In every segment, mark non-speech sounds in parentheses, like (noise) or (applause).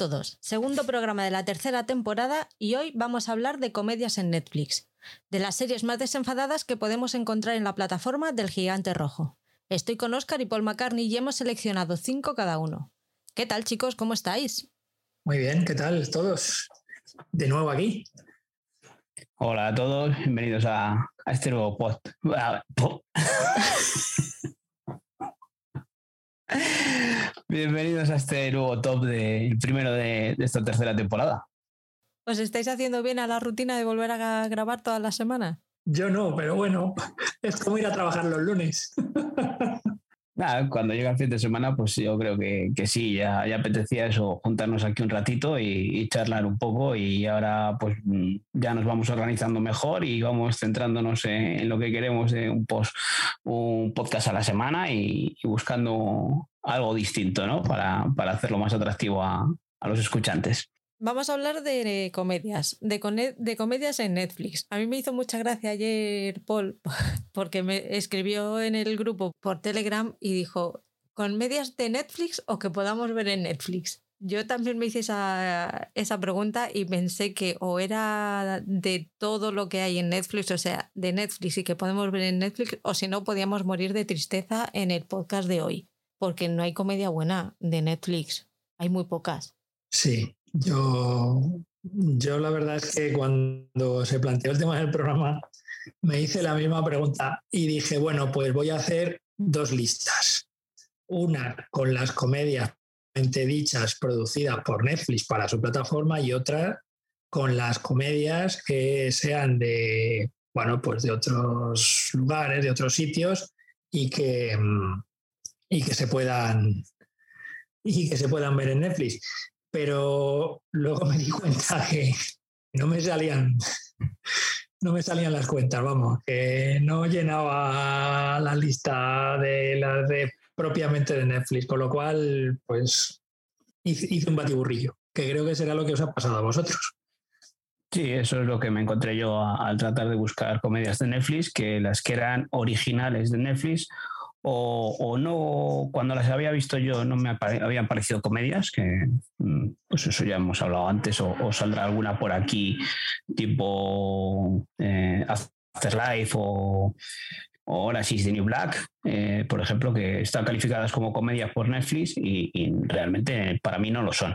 Hola a todos, segundo programa de la tercera temporada y hoy vamos a hablar de comedias en Netflix, de las series más desenfadadas que podemos encontrar en la plataforma del gigante rojo. Estoy con Oscar y Paul McCartney y hemos seleccionado cinco cada uno. ¿Qué tal chicos? ¿Cómo estáis? Muy bien, ¿qué tal todos? De nuevo aquí. Hola a todos, bienvenidos a, este nuevo post. (laughs) (laughs) Bienvenidos a este nuevo top de primero de, esta tercera temporada. ¿Os estáis haciendo bien a la rutina de volver a grabar todas las semanas? Yo no, pero bueno, (laughs) es como ir a trabajar los lunes. (laughs) Cuando llega el fin de semana, pues yo creo que, sí, ya, apetecía eso, juntarnos aquí un ratito y, charlar un poco y ahora pues ya nos vamos organizando mejor y vamos centrándonos en, lo que queremos de un, post, un podcast a la semana y, buscando algo distinto, ¿no? Para, hacerlo más atractivo a, a los escuchantes. Vamos a hablar de comedias, de, de, comedias en Netflix. A mí me hizo mucha gracia ayer Paul, (laughs) porque me escribió en el grupo por Telegram y dijo, ¿comedias de Netflix o que podamos ver en Netflix? Yo también me hice esa, esa pregunta y pensé que o era de todo lo que hay en Netflix, o sea, de Netflix y que podemos ver en Netflix, o si no, podíamos morir de tristeza en el podcast de hoy, porque no hay comedia buena de Netflix, hay muy pocas. Sí, yo, yo la verdad es que cuando se planteó el tema del programa me hice la misma pregunta y dije, bueno, pues voy a hacer dos listas. Una con las comedias dichas producidas por Netflix para su plataforma y otra con las comedias que sean de, bueno, pues de otros lugares, de otros sitios y que, y que se puedan y que se puedan ver en Netflix pero luego me di cuenta (laughs) que no me salían, (laughs) no me salían las cuentas, vamos, que no llenaba la lista de las de propiamente de Netflix, con lo cual, pues hice, un batiburrillo, que creo que será lo que os ha pasado a vosotros. Sí, eso es lo que me encontré yo al tratar de buscar comedias de Netflix, que las que eran originales de Netflix o, no, cuando las había visto yo no me habían parecido comedias, que mm, pues eso ya hemos hablado antes, o, saldrá alguna por aquí tipo eh, Afterlife o, o Orange is the New Black, eh, por ejemplo, que están calificadas como comedias por Netflix y, realmente para mí no lo son.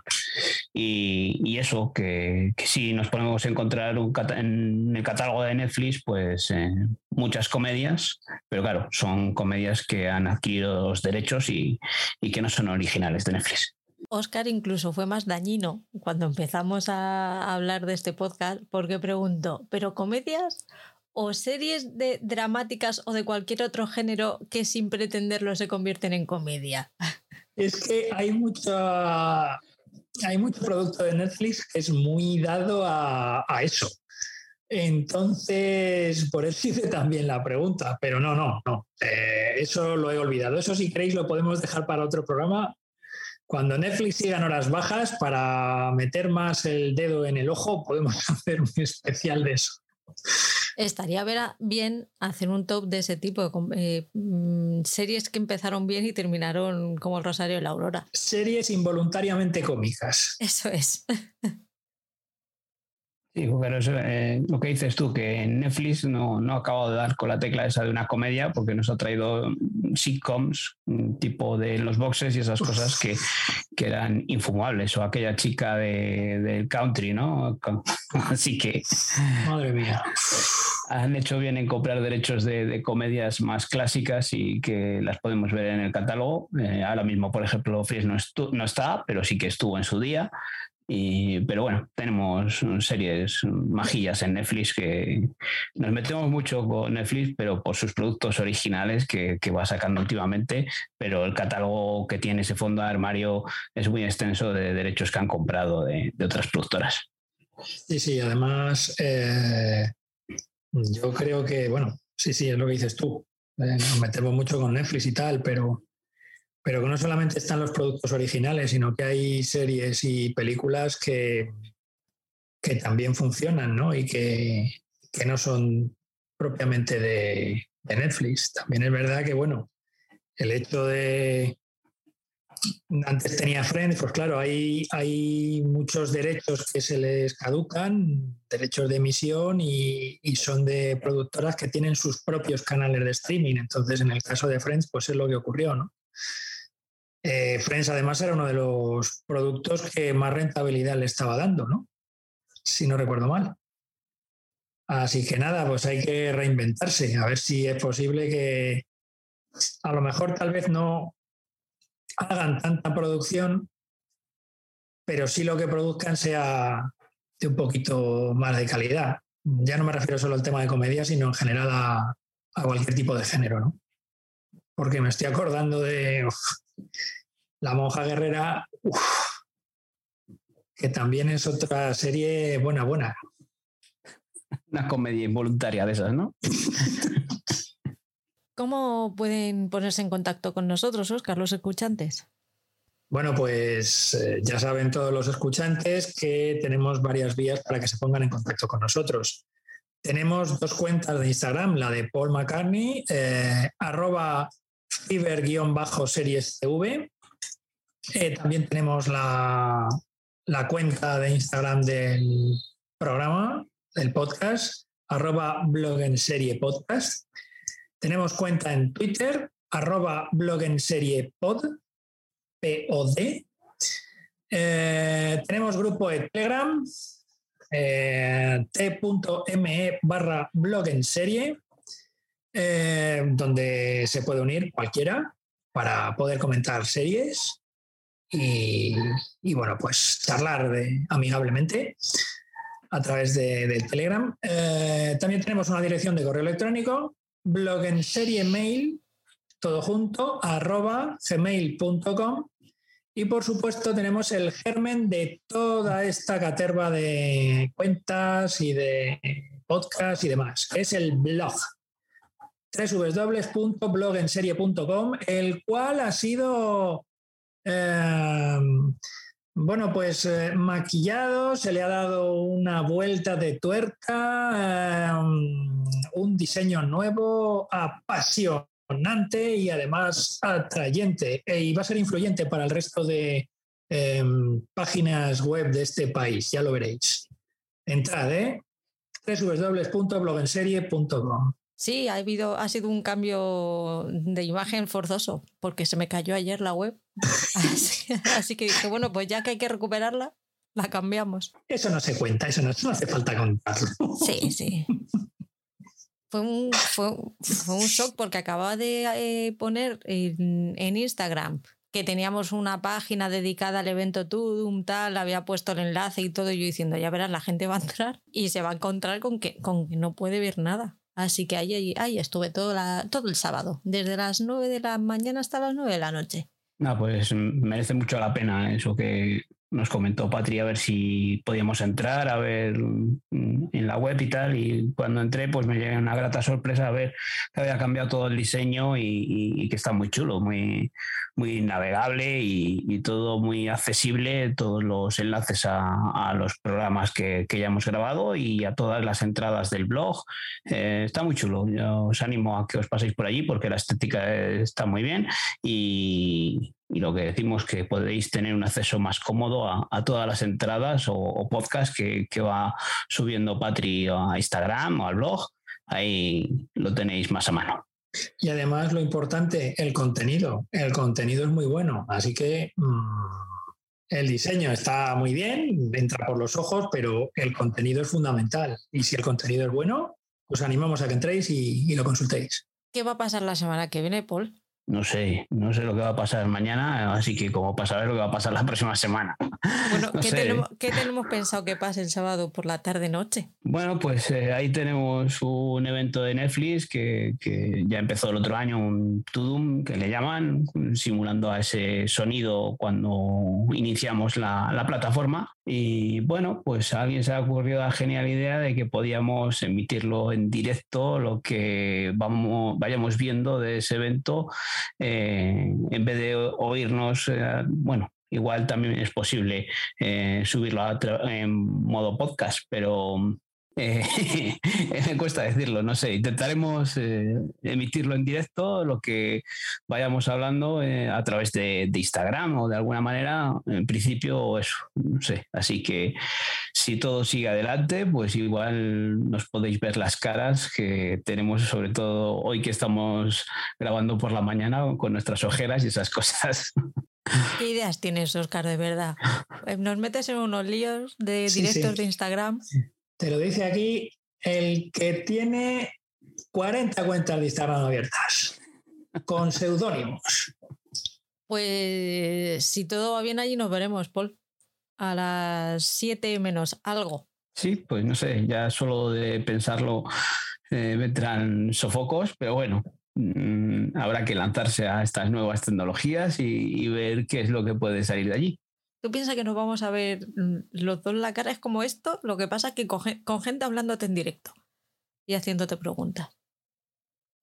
Y, eso, que, si nos ponemos a encontrar en el catálogo de Netflix, pues eh, muchas comedias, pero claro, son comedias que han adquirido los derechos y, que no son originales de Netflix. Oscar incluso fue más dañino cuando empezamos a hablar de este podcast porque preguntó, ¿pero comedias o series de dramáticas o de cualquier otro género que sin pretenderlo se convierten en comedia? Es que hay mucha hay mucho producto de Netflix que es muy dado a, eso. Entonces, por eso hice también la pregunta, pero no, no, no. Eh, eso lo he olvidado. Eso, si queréis, lo podemos dejar para otro programa. Cuando Netflix siga en horas bajas, para meter más el dedo en el ojo, podemos (laughs) hacer un especial de eso. Estaría bien hacer un top de ese tipo, de eh, mm, series que empezaron bien y terminaron como el Rosario y la Aurora. Series involuntariamente cómicas. Eso es. (laughs) Sí, pero eso, eh, lo que dices tú, que Netflix no, no ha acabado de dar con la tecla esa de una comedia porque nos ha traído sitcoms tipo de los boxes y esas cosas que, que, eran infumables o aquella chica de, del country, ¿no? (laughs) Así que... Madre mía. Han hecho bien en comprar derechos de, comedias más clásicas y que las podemos ver en el catálogo. Eh, ahora mismo, por ejemplo, Fries no, no está, pero sí que estuvo en su día pero bueno, tenemos series magillas en Netflix que nos metemos mucho con Netflix, pero por sus productos originales que, va sacando últimamente, pero el catálogo que tiene ese fondo de armario es muy extenso de derechos que han comprado de, otras productoras. Sí, sí, además eh, yo creo que, bueno, sí, sí, es lo que dices tú. Eh, nos metemos mucho con Netflix y tal, pero pero que no solamente están los productos originales, sino que hay series y películas que, que también funcionan, ¿no? Y que, no son propiamente de, Netflix. También es verdad que, bueno, el hecho de, antes tenía Friends, pues claro, hay, hay muchos derechos que se les caducan, derechos de emisión y, son de productoras que tienen sus propios canales de streaming. Entonces, en el caso de Friends, pues es lo que ocurrió, ¿no? Eh, Friends además era uno de los productos que más rentabilidad le estaba dando, ¿no? Si no recuerdo mal. Así que nada, pues hay que reinventarse, a ver si es posible que a lo mejor tal vez no hagan tanta producción, pero sí lo que produzcan sea de un poquito más de calidad. Ya no me refiero solo al tema de comedia, sino en general a, cualquier tipo de género, ¿no? Porque me estoy acordando de La monja guerrera, que también es otra serie buena, buena. Una comedia involuntaria de esas, ¿no? (laughs) ¿Cómo pueden ponerse en contacto con nosotros, Oscar, los escuchantes? Bueno, pues eh, ya saben todos los escuchantes que tenemos varias vías para que se pongan en contacto con nosotros. Tenemos dos cuentas de Instagram, la de Paul McCartney, eh, arroba fiber-series TV. Eh, también tenemos la, la, cuenta de Instagram del programa, del podcast, arroba blog en serie podcast. Tenemos cuenta en Twitter, arroba blog en serie pod, P-O-D. Eh, tenemos grupo de Telegram, eh, t.me barra blog en serie, eh, donde se puede unir cualquiera para poder comentar series y, bueno, pues charlar amigablemente a través de, del Telegram. también tenemos una dirección de correo electrónico blog en serie mail, todo junto, arroba gmail.com. Y por supuesto tenemos el germen de toda esta caterva de cuentas y de podcast y demás, que es el blog www.blogenserie.com, el cual ha sido eh, bueno, pues eh, maquillado, se le ha dado una vuelta de tuerca, em, un diseño nuevo, apasionante y además atrayente. Y va a ser influyente para el resto de em, páginas web de este país, ya lo veréis. Entrad, ¿eh? www.blogenserie.com. Sí, ha, habido, ha sido un cambio de imagen forzoso, porque se me cayó ayer la web. (laughs) Así, que dije, bueno, pues ya que hay que recuperarla, la cambiamos. Eso no se cuenta, eso no, hace falta contarlo. Sí, sí. Fue un, fue, un shock porque acababa de eh, poner en, en, Instagram que teníamos una página dedicada al evento Tudum, tal, había puesto el enlace y todo, y yo diciendo, ya verás, la gente va a entrar y se va a encontrar con que, con que no puede ver nada. Así que ahí, ahí, estuve todo, la, todo el sábado, desde las 9 de la mañana hasta las 9 de la noche. No, pues merece mucho la pena eso que nos comentó Patri, a ver si podíamos entrar, a ver mm, en la web y tal. Y cuando entré, pues me llegué una grata sorpresa a ver que había cambiado todo el diseño y, que está muy chulo, muy, muy navegable y, todo muy accesible, todos los enlaces a, los programas que, ya hemos grabado y a todas las entradas del blog. Eh, está muy chulo. Yo os animo a que os paséis por allí porque la estética está muy bien y, y lo que decimos que podéis tener un acceso más cómodo a, todas las entradas o, podcasts que, va subiendo Patri a Instagram o al blog. Ahí lo tenéis más a mano. Y además lo importante, el contenido. El contenido es muy bueno, así que mm, el diseño está muy bien, entra por los ojos, pero el contenido es fundamental. Y si el contenido es bueno, os animamos a que entréis y lo consultéis. ¿Qué va a pasar la semana que viene, Paul? No sé, no sé lo que va a pasar mañana, así que como para saber lo que va a pasar la (laughs) próxima semana. Bueno, ¿qué, tenemos, pensado que pase el sábado por la tarde-noche? Bueno, pues eh, ahí tenemos un evento de Netflix que, ya empezó el otro año, un Tudum, que le llaman, simulando a ese sonido cuando iniciamos la, la plataforma. Y bueno, pues a alguien se ha ocurrido la genial idea de que podíamos emitirlo en directo, lo que vamos, vayamos viendo de ese evento eh, en vez de oírnos, eh, bueno, igual también es posible eh, subirlo en modo podcast, pero Eh, (laughs) me cuesta decirlo, no sé. Intentaremos eh, emitirlo en directo, lo que vayamos hablando eh, a través de, Instagram o de alguna manera, en principio eso, no sé. Así que si todo sigue adelante, pues igual nos podéis ver las caras que tenemos, sobre todo hoy que estamos grabando por la mañana con nuestras ojeras y esas cosas. ¿Qué ideas tienes, Oscar, de verdad? Eh, nos metes en unos líos de directos de Instagram. Te lo dice aquí el que tiene 40 cuentas de Instagram abiertas, con seudónimos. Pues si todo va bien allí nos veremos, Paul. A las 7 menos algo. Sí, pues no sé, ya solo de pensarlo eh, vendrán sofocos, pero bueno, Mm, habrá que lanzarse a estas nuevas tecnologías y, ver qué es lo que puede salir de allí. ¿Tú piensas que nos vamos a ver mm, los dos la cara? Es como esto, lo que pasa es que con, gente hablándote en directo y haciéndote preguntas.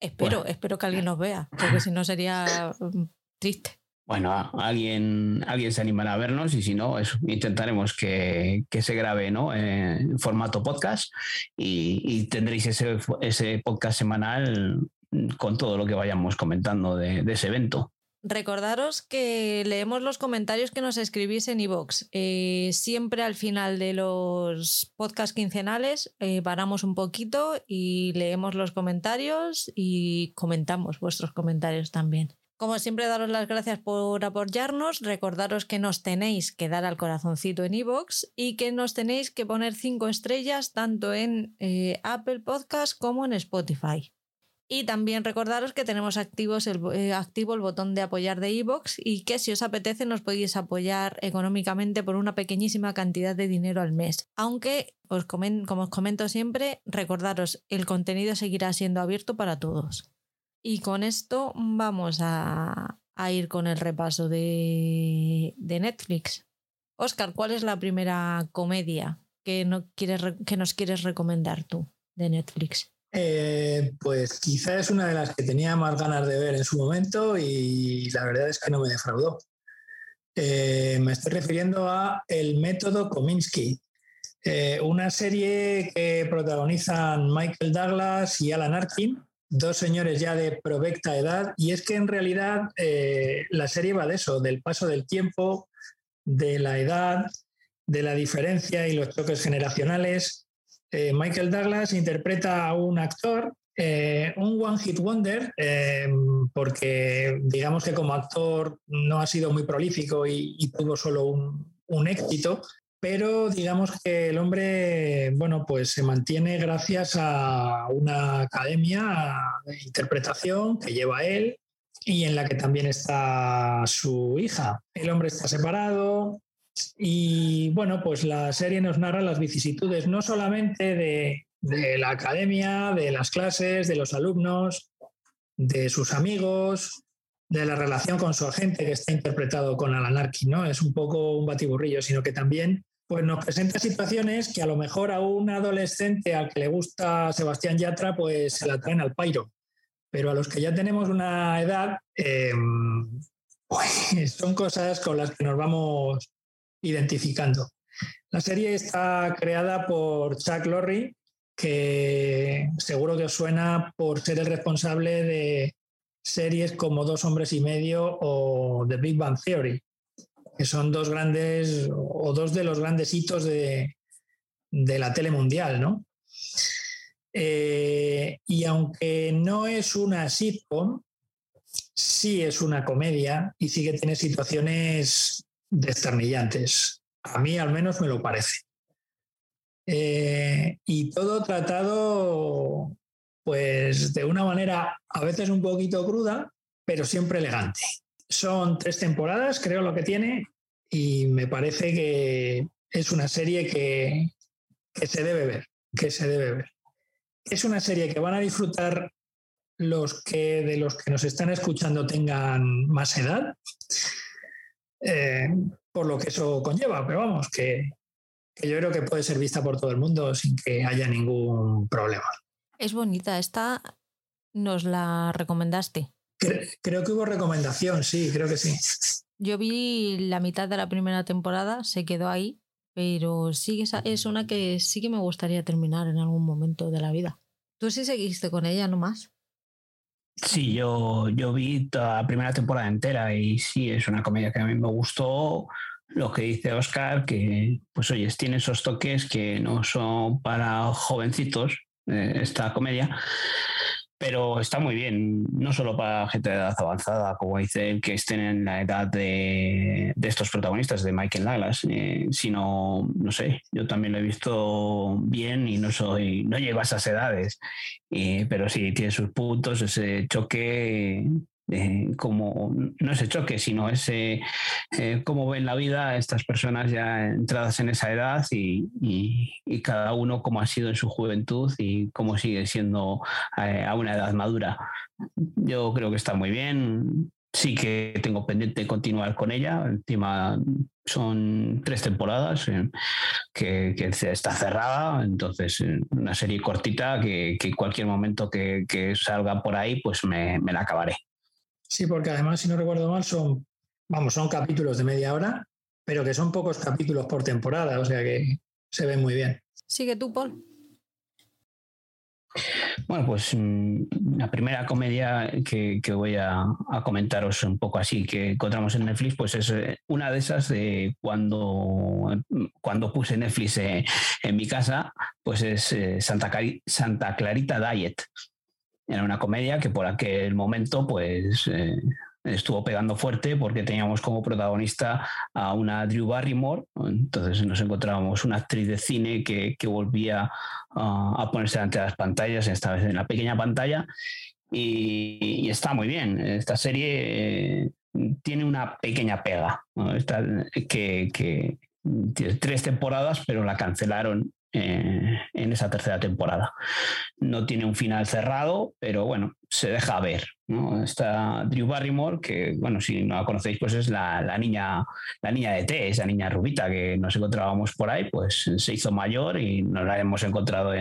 Espero, espero que alguien nos vea, porque si no sería mm, triste. Bueno, alguien, alguien se animará a vernos y si no, intentaremos que, se grabe ¿no? en formato podcast y, tendréis ese, ese podcast semanal con todo lo que vayamos comentando de, ese evento. Recordaros que leemos los comentarios que nos escribís en iVoox. Eh, siempre al final de los podcasts quincenales eh, paramos un poquito y leemos los comentarios y comentamos vuestros comentarios también. Como siempre, daros las gracias por apoyarnos. Recordaros que nos tenéis que dar al corazoncito en iVoox y que nos tenéis que poner cinco estrellas tanto en eh, Apple Podcast como en Spotify. Y también recordaros que tenemos el, eh, activo el botón de apoyar de iVoox y que si os apetece nos podéis apoyar económicamente por una pequeñísima cantidad de dinero al mes. Aunque, os como os comento siempre, recordaros, el contenido seguirá siendo abierto para todos. Y con esto vamos a, ir con el repaso de, Netflix. Oscar, ¿cuál es la primera comedia que, no quieres, que nos quieres recomendar tú de Netflix? Eh, pues quizá es una de las que tenía más ganas de ver en su momento y la verdad es que no me defraudó. Eh, me estoy refiriendo a El método Kominsky, eh, una serie que protagonizan Michael Douglas y Alan Arkin, dos señores ya de provecta edad, y es que en realidad la serie va de eso, del paso del tiempo, de la edad, de la diferencia y los choques generacionales eh, Michael Douglas interpreta a un actor, eh, un One Hit Wonder, eh, porque digamos que como actor no ha sido muy prolífico y, tuvo solo un, un, éxito, pero digamos que el hombre, bueno, pues se mantiene gracias a una academia de interpretación que lleva él y en la que también está su hija. El hombre está separado, y bueno, pues la serie nos narra las vicisitudes no solamente de, la academia, de las clases, de los alumnos, de sus amigos, de la relación con su agente que está interpretado con Alan Arkin, ¿no? Es un poco un batiburrillo, sino que también pues nos presenta situaciones que a lo mejor a un adolescente al que le gusta Sebastián Yatra, pues se la traen al pairo. Pero a los que ya tenemos una edad, em, pues son cosas con las que nos vamos identificando. La serie está creada por Chuck Lorre, que seguro que os suena por ser el responsable de series como Dos hombres y medio o The Big Bang Theory, que son dos grandes o dos de los grandes hitos de, la tele mundial, ¿no? Eh, y aunque no es una sitcom, sí es una comedia y sí que tiene situaciones desternillantes. A mí al menos me lo parece. Eh, y todo tratado pues de una manera a veces un poquito cruda, pero siempre elegante. Son tres temporadas, creo lo que tiene, y me parece que es una serie que, que se debe ver, que se debe ver. Es una serie que van a disfrutar los que de los que nos están escuchando tengan más edad eh, por lo que eso conlleva, pero vamos, que, yo creo que puede ser vista por todo el mundo sin que haya ningún problema. Es bonita, esta nos la recomendaste. creo que hubo recomendación, sí, creo que sí. Yo vi la mitad de la primera temporada, se quedó ahí pero sí es una que sí que me gustaría terminar en algún momento de la vida. ¿Tú sí seguiste con ella nomás? Sí, yo, yo vi toda la primera temporada entera y sí, es una comedia que a mí me gustó. Lo que dice Oscar, que pues oye, tiene esos toques que no son para jovencitos, eh, esta comedia, pero está muy bien, no solo para gente de edad avanzada, como dice que estén en la edad de, estos protagonistas, de Michael Douglas, eh, sino, no sé, yo también lo he visto bien y no soy, no llego a esas edades, eh, pero sí tiene sus puntos, ese choque como no ese choque, sino ese eh, cómo ven la vida estas personas ya entradas en esa edad y, cada uno cómo ha sido en su juventud y cómo sigue siendo eh, a una edad madura. Yo creo que está muy bien. Sí que tengo pendiente continuar con ella. Encima son tres temporadas eh, que, está cerrada, entonces una serie cortita que, cualquier momento que, salga por ahí, pues me la acabaré. Sí, porque además, si no recuerdo mal, son, vamos, son capítulos de media hora, pero que son pocos capítulos por temporada, o sea que se ven muy bien. Sigue tú, Paul. Bueno, pues mm, la primera comedia que, voy a, comentaros un poco así que encontramos en Netflix, pues es eh, una de esas de cuando, cuando puse Netflix eh, en mi casa, pues es eh, Santa, Santa Clarita Diet. Era una comedia que por aquel momento pues eh, estuvo pegando fuerte porque teníamos como protagonista a una Drew Barrymore, entonces nos encontrábamos una actriz de cine que, volvía a ponerse ante las pantallas, esta vez en la pequeña pantalla, y, está muy bien. Esta serie eh, tiene una pequeña pega, que, que tiene tres temporadas, pero la cancelaron eh, en esa tercera temporada. No tiene un final cerrado, pero bueno, se deja ver. ¿no? Está Drew Barrymore, que bueno, si no la conocéis, pues es la, niña, la niña de T, esa niña rubita que nos encontrábamos por ahí, pues se hizo mayor y nos la hemos encontrado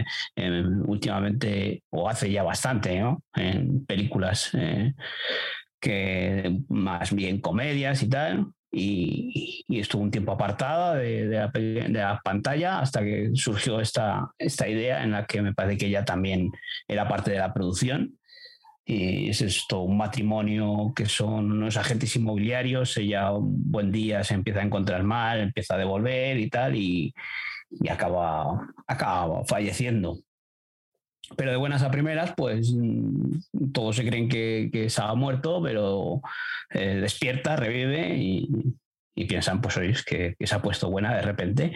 últimamente, o hace ya bastante, en películas. Eh, que más bien comedias y tal, y, estuvo un tiempo apartada de, la, pantalla hasta que surgió esta, esta idea en la que me parece que ella también era parte de la producción. Y es esto, un matrimonio que son unos agentes inmobiliarios, ella un buen día se empieza a encontrar mal, empieza a devolver y tal, y, acaba, acaba falleciendo. Pero de buenas a primeras, pues mm, todos se creen que, que se ha muerto, pero eh, despierta, revive y, piensan, pues oye, que, que, se ha puesto buena de repente.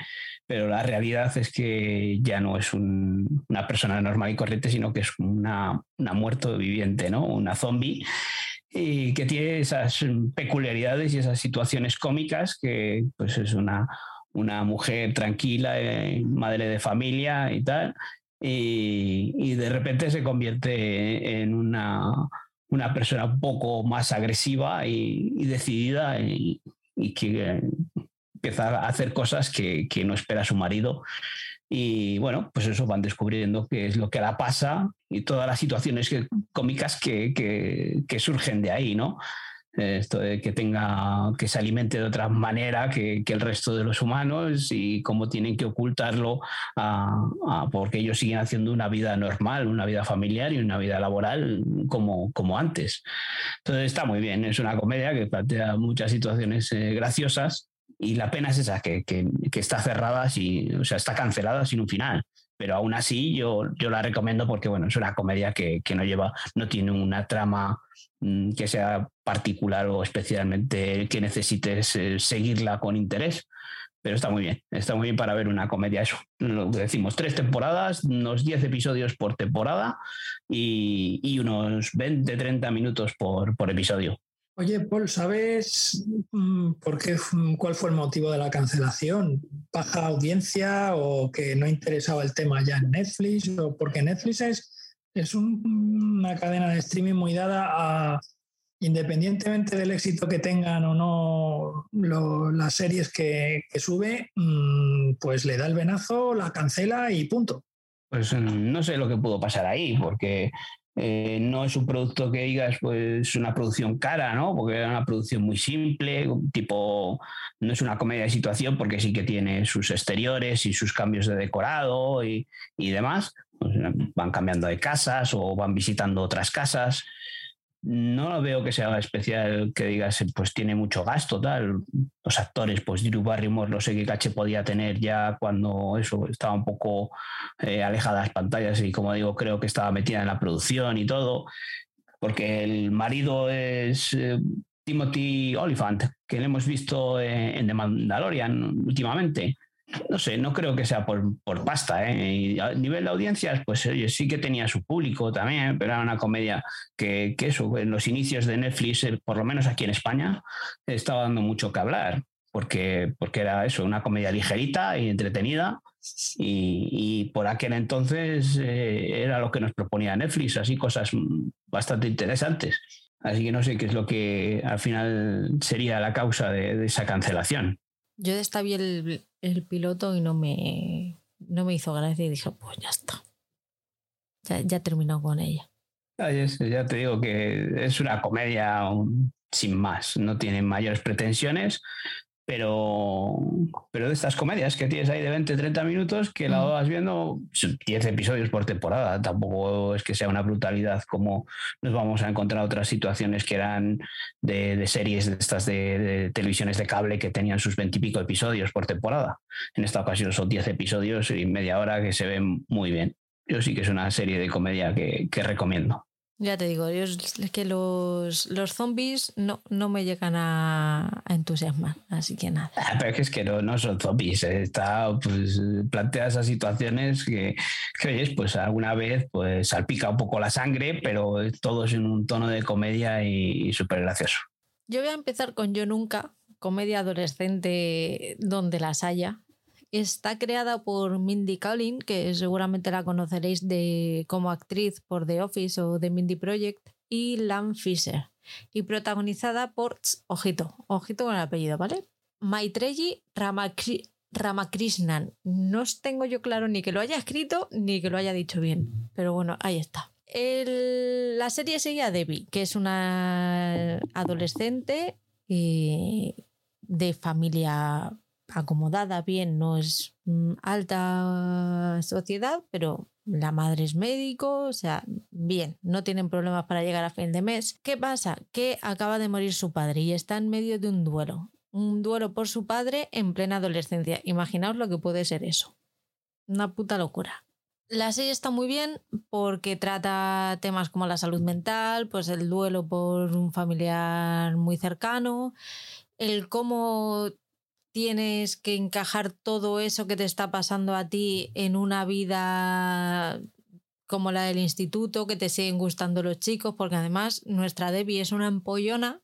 Pero la realidad es que ya no es una persona normal y corriente, sino que es una, una muerto viviente, ¿no? Una zombie y que tiene esas peculiaridades y esas situaciones cómicas que pues es una, una mujer tranquila, eh, madre de familia y tal, y, de repente se convierte en una, una, persona un poco más agresiva y, decidida y, que empieza a hacer cosas que, no espera su marido. Y bueno, pues eso van descubriendo qué es lo que la pasa y todas las situaciones cómicas que, que surgen de ahí, ¿no? Esto de que tenga que se alimente de otra manera que, el resto de los humanos y cómo tienen que ocultarlo porque ellos siguen haciendo una vida normal, una vida familiar y una vida laboral como, como antes. Entonces está muy bien, es una comedia que plantea muchas situaciones eh, graciosas y la pena es esa, que, que, está cerrada, y, o sea, está cancelada sin un final pero aún así yo, yo la recomiendo porque bueno, es una comedia que, que no lleva, no tiene una trama Mm, que sea particular o especialmente que necesites eh, seguirla con interés. Pero está muy bien, está muy bien para ver una comedia. Eso, lo decimos, tres temporadas, unos 10 episodios por temporada y, unos 20, 30 minutos por, por episodio. Oye, Paul, ¿sabes mm, por qué, mm, cuál fue el motivo de la cancelación? ¿Baja audiencia o que no interesaba el tema ya en Netflix? ¿O porque Netflix es es una cadena de streaming muy dada a, independientemente del éxito que tengan o no las series que, sube, mm, pues le da el venazo, la cancela y punto. Pues no sé lo que pudo pasar ahí, porque Eh, no es un producto que digas, pues una producción cara, ¿no? Porque es una producción muy simple, tipo, no es una comedia de situación porque sí que tiene sus exteriores y sus cambios de decorado y, y demás. Pues, van cambiando de casas o van visitando otras casas no veo que sea especial que digas, pues tiene mucho gasto, tal. Los actores, pues Drew Barrymore, no sé qué caché podía tener ya cuando eso estaba un poco eh, alejada de las pantallas y como digo, creo que estaba metida en la producción y todo, porque el marido es eh, Timothy Oliphant, que lo hemos visto en The Mandalorian últimamente no sé, no creo que sea por, pasta. ¿eh? Y a nivel de audiencias, pues sí que tenía su público también, pero era una comedia que, eso, en los inicios de Netflix, eh, por lo menos aquí en España, estaba dando mucho que hablar, porque, porque era eso, una comedia ligerita y entretenida. Y, por aquel entonces eh, era lo que nos proponía Netflix, así cosas bastante interesantes. Así que no sé qué es lo que al final sería la causa de esa cancelación. Yo vi el, piloto y no me, no me hizo gracia y dije, pues ya está. Ya, ya he terminado con ella. ya te digo que es una comedia sin más, no tiene mayores pretensiones, pero, pero de estas comedias que tienes ahí de 20, 30 minutos, que la vas viendo 10 episodios por temporada, tampoco es que sea una brutalidad como nos vamos a encontrar otras situaciones que eran de, series de estas de, televisiones de cable que tenían sus 20 y pico episodios por temporada. En esta ocasión son 10 episodios y media hora que se ven muy bien. Yo sí que es una serie de comedia que recomiendo. Ya te digo, yo es que los, los zombies no, no me llegan a, entusiasmar, así que nada. Ah, pero es que no, no son zombies, eh, está, pues, plantea esas situaciones que, que, oyes, pues alguna vez pues salpica un poco la sangre, pero todo es en un tono de comedia y, y súper gracioso. Yo voy a empezar con Yo Nunca, comedia adolescente donde las haya, Está creada por Mindy Kaling, que seguramente la conoceréis de, como actriz por The Office o The Mindy Project, y Lam Fisher. Y protagonizada por, ojito, ojito con el apellido, ¿vale? Maitreyi Ramakrishnan. No tengo yo claro ni que lo haya escrito ni que lo haya dicho bien, pero bueno, ahí está. la serie sigue a Debbie, que es una adolescente eh, de familia acomodada bien, no es mm, alta sociedad, pero la madre es médico, o sea, bien, no tienen problemas para llegar a fin de mes. ¿Qué pasa? Que acaba de morir su padre y está en medio de un duelo. Un duelo por su padre en plena adolescencia. Imaginaos lo que puede ser eso. Una puta locura. La serie está muy bien porque trata temas como la salud mental, pues el duelo por un familiar muy cercano, el cómo tienes que encajar todo eso que te está pasando a ti en una vida como la del instituto, que te siguen gustando los chicos, porque además nuestra Debbie es una empollona,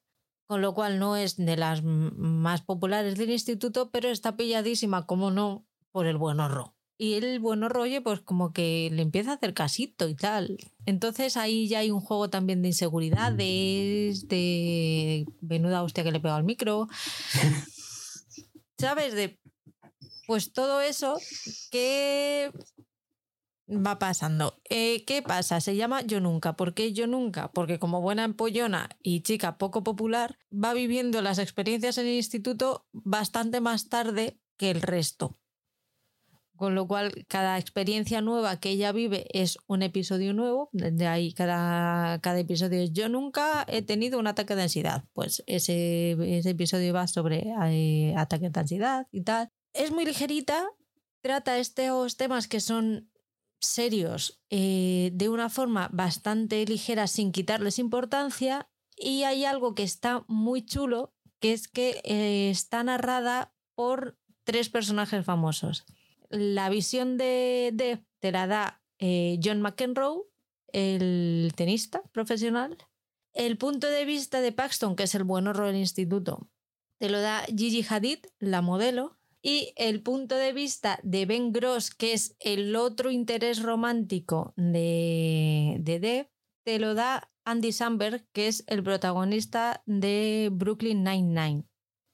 con lo cual no es de las más populares del instituto, pero está pilladísima, como no, por el buen horror. Y el buen rollo, pues como que le empieza a hacer casito y tal. Entonces ahí ya hay un juego también de inseguridades, de venuda hostia que le pega al micro. (laughs) ¿sabes? De, pues todo eso que va pasando. Eh, ¿Qué pasa? Se llama Yo Nunca. ¿Por qué Yo Nunca? Porque como buena empollona y chica poco popular, va viviendo las experiencias en el instituto bastante más tarde que el resto. Con lo cual, cada experiencia nueva que ella vive es un episodio nuevo. De ahí, cada, cada episodio es yo nunca he tenido un ataque de ansiedad. Pues ese, ese episodio va sobre eh, ataque de ansiedad y tal. Es muy ligerita, trata estos temas que son serios eh, de una forma bastante ligera sin quitarles importancia. Y hay algo que está muy chulo, que es que eh, está narrada por tres personajes famosos la visión de Dev te la da eh, John McEnroe, el tenista profesional. El punto de vista de Paxton, que es el buen horror del instituto, te lo da Gigi Hadid, la modelo. Y el punto de vista de Ben Gross, que es el otro interés romántico de, de Dev, te lo da Andy Samberg, que es el protagonista de Brooklyn Nine-Nine.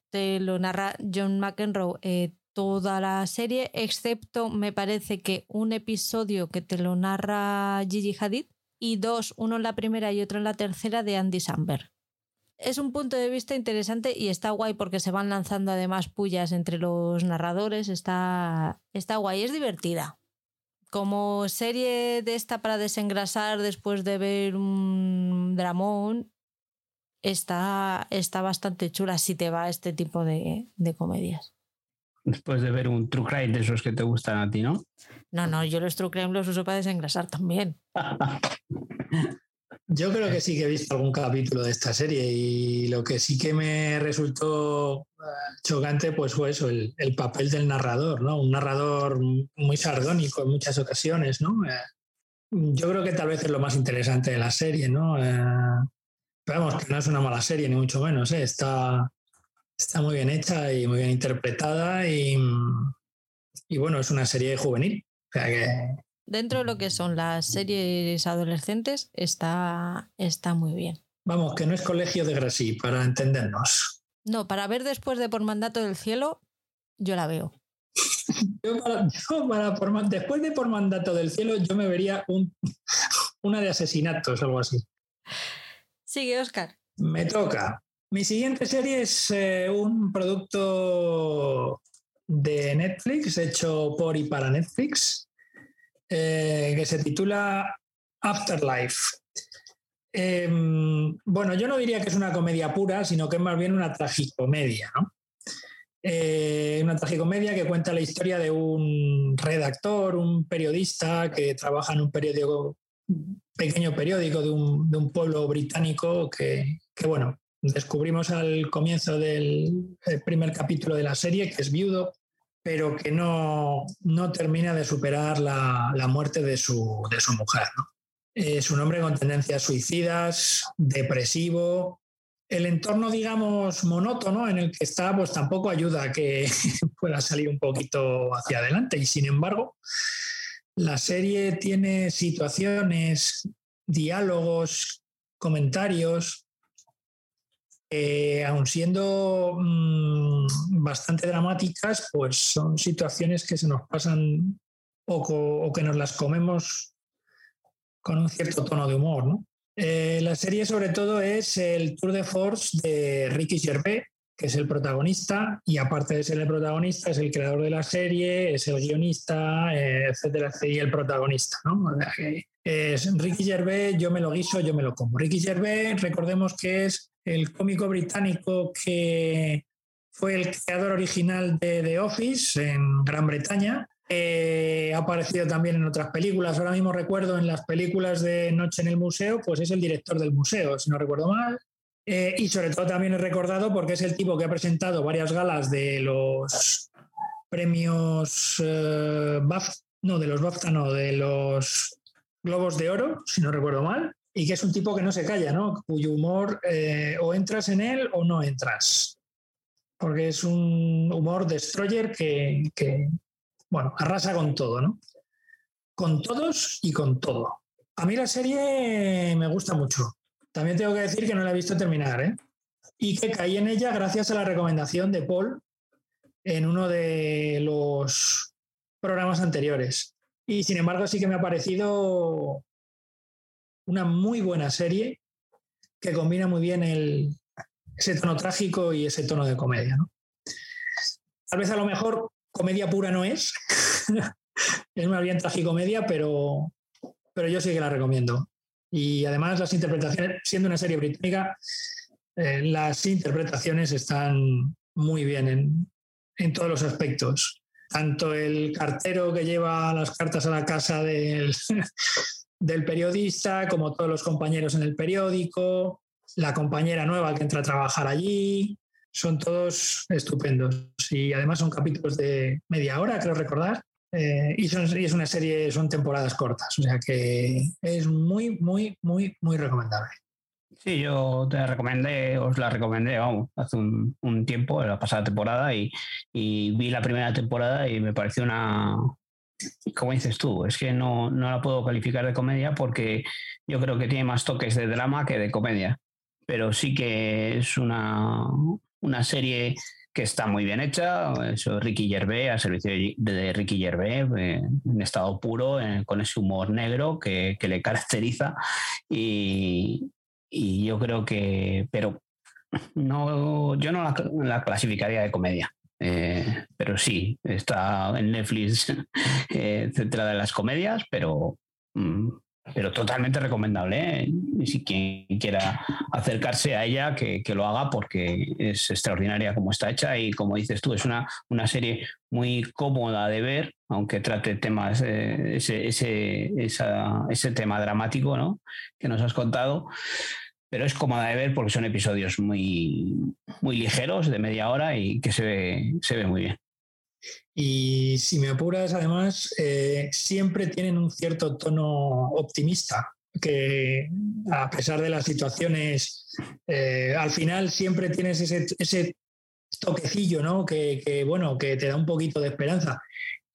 Te lo narra John McEnroe. Eh, toda la serie, excepto me parece que un episodio que te lo narra Gigi Hadid, y dos, uno en la primera y otro en la tercera de Andy Samberg. Es un punto de vista interesante y está guay porque se van lanzando además pullas entre los narradores. Está, está guay, es divertida. Como serie de esta para desengrasar después de ver un dramón, está, está bastante chula si te va este tipo de, de comedias. Después de ver un true crime de esos que te gustan a ti, ¿no? No, no, yo los true crime los uso para desengrasar también. (laughs) Yo creo que sí que he visto algún capítulo de esta serie y lo que sí que me resultó eh, chocante pues fue eso, el, papel del narrador, ¿no? Un narrador muy sardónico en muchas ocasiones, ¿no? Eh, yo creo que tal vez es lo más interesante de la serie, ¿no? Eh, vamos, que no es una mala serie, ni mucho menos, Está, está muy bien hecha y muy bien interpretada y, y bueno, es una serie juvenil. O sea que dentro de lo que son las series adolescentes, está, está muy bien. Vamos, que no es colegio de Grasí, para entendernos. No, para ver después de Por Mandato del Cielo, yo la veo. (laughs) yo después de Por Mandato del Cielo, yo me vería un, (laughs) una de asesinatos, algo así. Sigue, Oscar. Me toca. Mi siguiente serie es eh, un producto de Netflix, hecho por y para Netflix, eh, que se titula Afterlife. Em, bueno, yo no diría que es una comedia pura, sino que es más bien una tragicomedia, ¿no? Eh, una tragicomedia que cuenta la historia de un redactor, un periodista que trabaja en un periódico, pequeño periódico de un, pueblo británico que, bueno, descubrimos al comienzo del primer capítulo de la serie, que es viudo, pero que no, termina de superar la, muerte de su, mujer. Es un hombre con tendencias suicidas, depresivo. El entorno, digamos, monótono en el que está, pues tampoco ayuda a que (laughs) pueda salir un poquito hacia adelante. Y sin embargo, la serie tiene situaciones, diálogos, comentarios eh, aun siendo mm, bastante dramáticas, pues son situaciones que se nos pasan o, que nos las comemos con un cierto tono de humor. Eh, la serie sobre todo es el Tour de Force de Ricky Gervais, que es el protagonista, y aparte de ser el protagonista, es el creador de la serie, es el guionista, eh, etcétera, y el protagonista. es Ricky Gervais, yo me lo guiso, yo me lo como. Ricky Gervais, recordemos que es el cómico británico que fue el creador original de The Office en Gran Bretaña. ha aparecido también en otras películas. Ahora mismo recuerdo en las películas de Noche en el Museo, pues es el director del museo, si no recuerdo mal. Eh, y sobre todo también he recordado porque es el tipo que ha presentado varias galas de los premios eh, no, de los BAFTA, no, de los Globos de Oro, si no recuerdo mal y que es un tipo que no se calla, ¿no? Cuyo humor eh, o entras en él o no entras. Porque es un humor destroyer que, bueno, arrasa con todo, ¿no? Con todos y con todo. A mí la serie me gusta mucho. También tengo que decir que no la he visto terminar, ¿eh? Y que caí en ella gracias a la recomendación de Paul en uno de los programas anteriores. Y sin embargo sí que me ha parecido una muy buena serie que combina muy bien el, ese tono trágico y ese tono de comedia. Tal vez a lo mejor comedia pura no es, (laughs) es más bien tragicomedia, pero, pero yo sí que la recomiendo. Y además las interpretaciones, siendo una serie británica, eh, las interpretaciones están muy bien en, en todos los aspectos. Tanto el cartero que lleva las cartas a la casa del, del periodista, como todos los compañeros en el periódico, la compañera nueva que entra a trabajar allí, son todos estupendos. Y además son capítulos de media hora, creo recordar. Eh, y, son, es una serie, son temporadas cortas, o sea que es muy, muy, muy, muy recomendable. Sí, yo te recomendé, os la recomendé, hace un, un tiempo, la pasada temporada, y, vi la primera temporada y me pareció una, como dices tú, es que no, no la puedo calificar de comedia porque yo creo que tiene más toques de drama que de comedia. Pero sí que es una, una serie que está muy bien hecha. Eso, Ricky Gervais, al servicio de Ricky Gervais, eh, en estado puro, con ese humor negro que, le caracteriza. Y, yo creo que, pero no, yo no la, clasificaría de comedia. Eh, pero sí, está en Netflix (laughs) eh, centrada en las comedias, pero mm, pero totalmente recomendable. ¿eh? Si quien quiera acercarse a ella, que, lo haga porque es extraordinaria como está hecha y como dices tú, es una, una serie muy cómoda de ver, aunque trate temas, eh, ese, ese, ese tema dramático ¿no? que nos has contado. Pero es cómoda de ver porque son episodios muy, muy ligeros, de media hora y que se ve, se ve muy bien. Y si me apuras, además, eh, siempre tienen un cierto tono optimista, que a pesar de las situaciones, eh, al final siempre tienes ese, toquecillo, ¿no? Que, bueno, que te da un poquito de esperanza.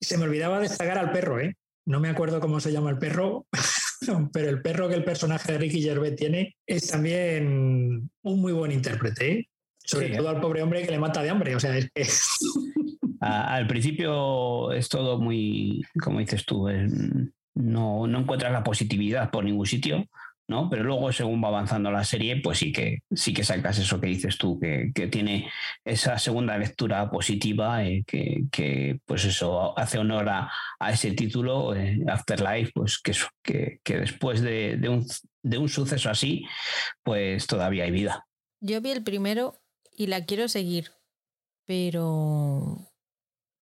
Se me olvidaba destacar al perro, ¿eh? No me acuerdo cómo se llama el perro, (laughs) pero el perro que el personaje de Ricky Gervais tiene es también un muy buen intérprete, ¿eh? Sobre todo al pobre hombre que le mata de hambre. O sea, es que (laughs) al principio es todo muy, como dices tú, no, no encuentras la positividad por ningún sitio, ¿no? Pero luego, según va avanzando la serie, pues sí que, sí que sacas eso que dices tú, que, tiene esa segunda lectura positiva, eh, que, pues eso hace honor a, ese título, eh, Afterlife, pues que, que, que después de, un, de un suceso así, pues todavía hay vida. Yo vi el primero y la quiero seguir, pero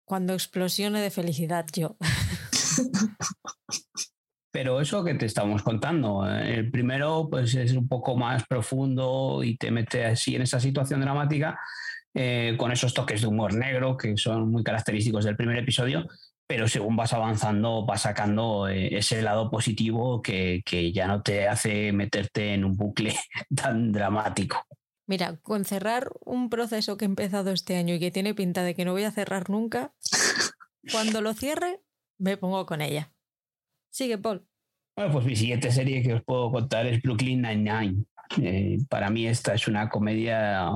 cuando explosione de felicidad yo. (laughs) Pero eso que te estamos contando, eh, el primero pues es un poco más profundo y te mete así en esa situación dramática eh, con esos toques de humor negro que son muy característicos del primer episodio, pero según vas avanzando vas sacando eh, ese lado positivo que, que ya no te hace meterte en un bucle (laughs) tan dramático. Mira, con cerrar un proceso que he empezado este año y que tiene pinta de que no voy a cerrar nunca, (laughs) cuando lo cierre, me pongo con ella. Sigue, Paul. Bueno, pues mi siguiente serie que os puedo contar es Brooklyn Nine-Nine. Eh, para mí esta es una comedia,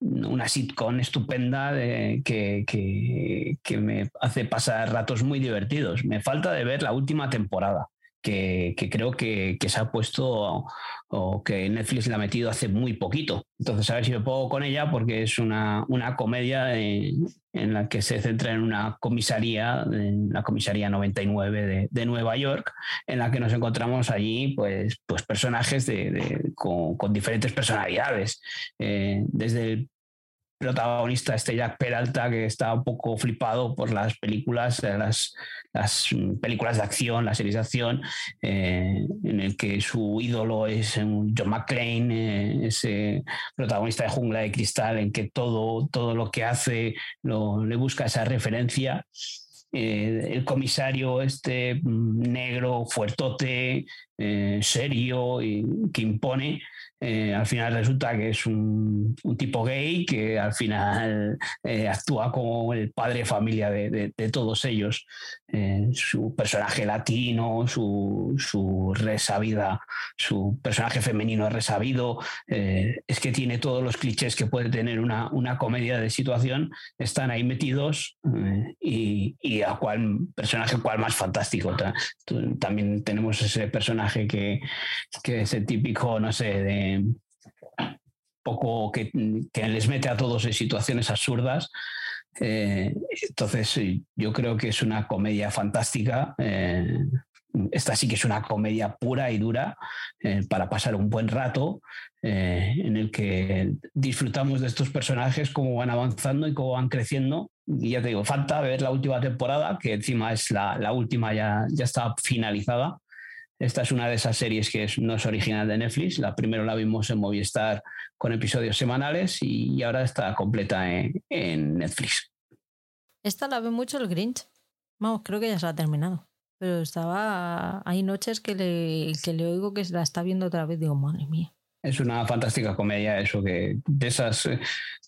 una sitcom estupenda que, que, me hace pasar ratos muy divertidos. Me falta de ver la última temporada que, creo que, se ha puesto o, que Netflix le ha metido hace muy poquito. Entonces, a ver si me pongo con ella porque es una, una comedia en, la que se centra en una comisaría, en la comisaría 99 de, Nueva York, en la que nos encontramos allí pues, pues personajes de, con, diferentes personalidades, eh, desde el protagonista, este Jack Peralta, que está un poco flipado por las películas, eh, las, las películas de acción, las series de acción, eh, en el que su ídolo es John McClane, eh, ese protagonista de Jungla de Cristal, en que todo, todo lo que hace lo, le busca esa referencia. el comisario este mm, negro, fuertote, serio que impone, eh, al final resulta que es un, tipo gay que al final eh, actúa como el padre de familia de, todos ellos. Eh, su personaje latino, su, resabida, su personaje femenino resabido, es que tiene todos los clichés que puede tener una, una comedia de situación, están ahí metidos y, y, a cuál personaje cuál más fantástico. También tenemos ese personaje que, que es el típico, no sé, de poco que, les mete a todos en situaciones absurdas. Eh, entonces, yo creo que es una comedia fantástica. Eh, esta sí que es una comedia pura y dura eh, para pasar un buen rato en el que disfrutamos de estos personajes, cómo van avanzando y cómo van creciendo. Y ya te digo, falta ver la última temporada, que encima es la, la última, ya, ya está finalizada. Esta es una de esas series que no es original de Netflix. La primera la vimos en Movistar con episodios semanales y, ahora está completa en, Netflix. Esta la ve mucho el Grinch. Vamos, creo que ya se ha terminado. Pero estaba. Hay noches que le, que le oigo que se la está viendo otra vez. Digo, madre mía. Es una fantástica comedia, eso que de esas,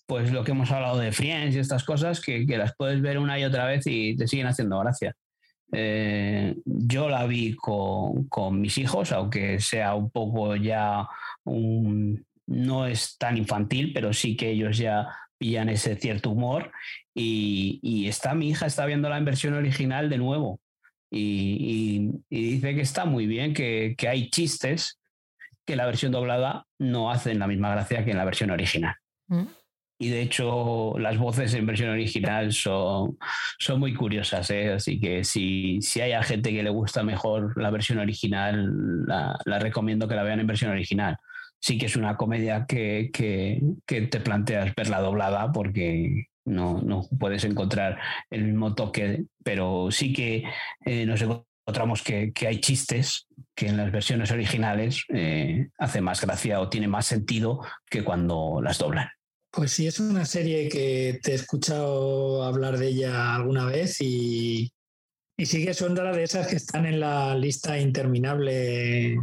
pues lo que hemos hablado de Friends y estas cosas, que, que las puedes ver una y otra vez y te siguen haciendo gracia. Eh, yo la vi con, mis hijos, aunque sea un poco ya no es tan infantil, pero sí que ellos ya pillan ese cierto humor. Y, está, mi hija está viendo la versión original de nuevo. Y, dice que está muy bien, que, que hay chistes que la versión doblada no hacen la misma gracia que en la versión original. Mm. Y de hecho, las voces en versión original son, son muy curiosas, ¿eh? así que si, si hay gente que le gusta mejor la versión original, la, recomiendo que la vean en versión original. Sí que es una comedia que, que, que te planteas verla doblada porque no, no, puedes encontrar el mismo toque, pero sí que eh, nos encontramos que, que, hay chistes que en las versiones originales eh, hace más gracia o tiene más sentido que cuando las doblan. Pues sí, es una serie que te he escuchado hablar de ella alguna vez y, y sí que son de esas que están en la lista interminable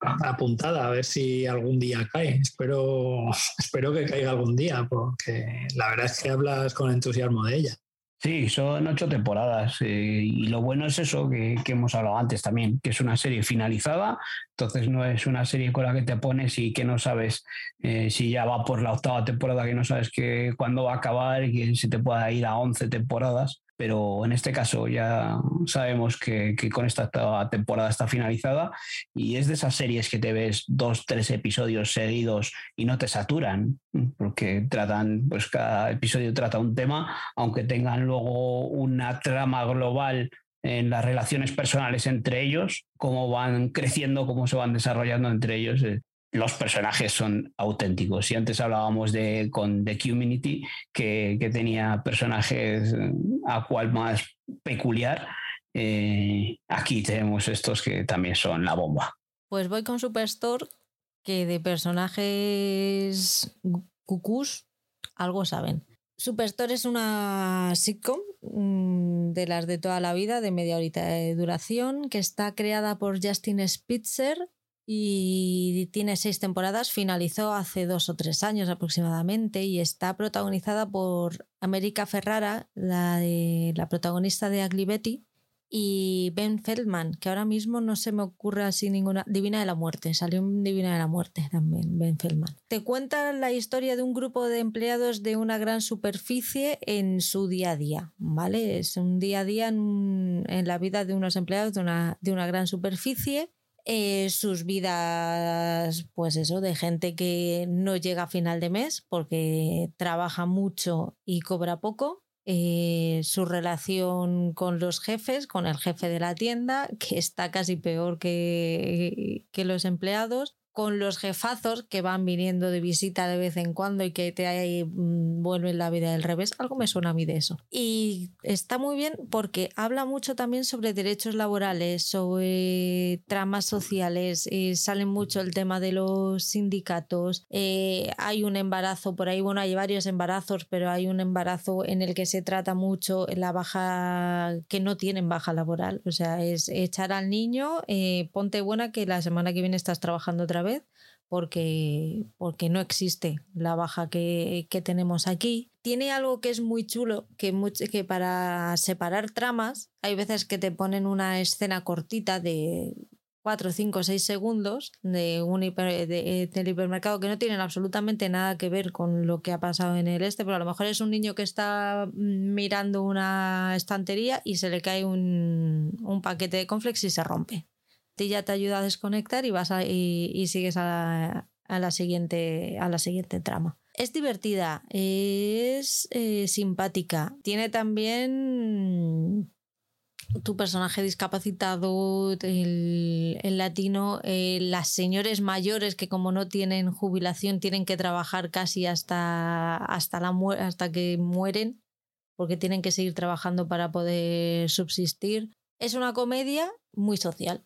apuntada, a ver si algún día cae. Espero, (laughs) espero que caiga algún día, porque la verdad es que hablas con entusiasmo de ella. Sí, son ocho temporadas eh, y lo bueno es eso que, hemos hablado antes también, que es una serie finalizada, entonces no es una serie con la que te pones y que no sabes eh, si ya va por la octava temporada, que no sabes que, cuándo va a acabar y que se te pueda ir a once temporadas pero en este caso ya sabemos que, con esta temporada está finalizada y es de esas series que te ves dos, tres episodios seguidos y no te saturan, porque tratan, pues cada episodio trata un tema, aunque tengan luego una trama global en las relaciones personales entre ellos, cómo van creciendo, cómo se van desarrollando entre ellos. Eh, los personajes son auténticos. Y antes hablábamos de con The Community, que, tenía personajes eh, a cual más peculiar. Eh, aquí tenemos estos que también son la bomba. Pues voy con Superstore, que de personajes cucús algo saben. Superstore es una sitcom mm, de las de toda la vida, de media horita de duración, que está creada por Justin Spitzer y tiene seis temporadas, finalizó hace dos o tres años aproximadamente y está protagonizada por América Ferrara, la, de, la protagonista de Ugly Betty, y Ben Feldman, que ahora mismo no se me ocurre así ninguna. Divina de la Muerte, salió un Divina de la Muerte también, Ben Feldman. Te cuenta la historia de un grupo de empleados de una gran superficie en su día a día, ¿vale? Es un día a día en, en la vida de unos empleados de una, de una gran superficie eh, sus vidas, pues eso, de gente que no llega a final de mes porque trabaja mucho y cobra poco. Eh, su relación con los jefes, con el jefe de la tienda, que está casi peor que, que los empleados, con los jefazos que van viniendo de visita de vez en cuando y que te mm, vuelven la vida del revés. Algo me suena a mí de eso. Y está muy bien porque habla mucho también sobre derechos laborales, sobre tramas sociales, eh, sale mucho el tema de los sindicatos, eh, hay un embarazo por ahí, bueno, hay varios embarazos, pero hay un embarazo en el que se trata mucho la baja, que no tienen baja laboral, o sea, es echar al niño, eh, ponte buena que la semana que viene estás trabajando otra vez porque, porque no existe la baja que, tenemos aquí. Tiene algo que es muy chulo, que, que para separar tramas hay veces que te ponen una escena cortita de 4, 5, 6 segundos de un de, del hipermercado que no tienen absolutamente nada que ver con lo que ha pasado en el este, pero a lo mejor es un niño que está mirando una estantería y se le cae un, un paquete de conflex y se rompe ya te ayuda a desconectar y vas y, sigues a la, siguiente, a la siguiente trama. Es divertida, es eh, simpática. Tiene también tu personaje discapacitado, el, latino, eh, las señores mayores que como no tienen jubilación tienen que trabajar casi hasta, hasta, la hasta que mueren porque tienen que seguir trabajando para poder subsistir. Es una comedia muy social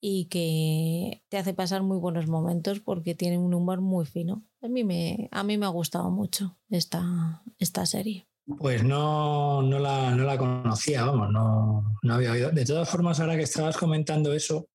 y que te hace pasar muy buenos momentos porque tiene un humor muy fino. A mí me, a mí me ha gustado mucho esta, esta serie. Pues no, no, la, no la conocía, vamos, no, no había oído. De todas formas, ahora que estabas comentando eso,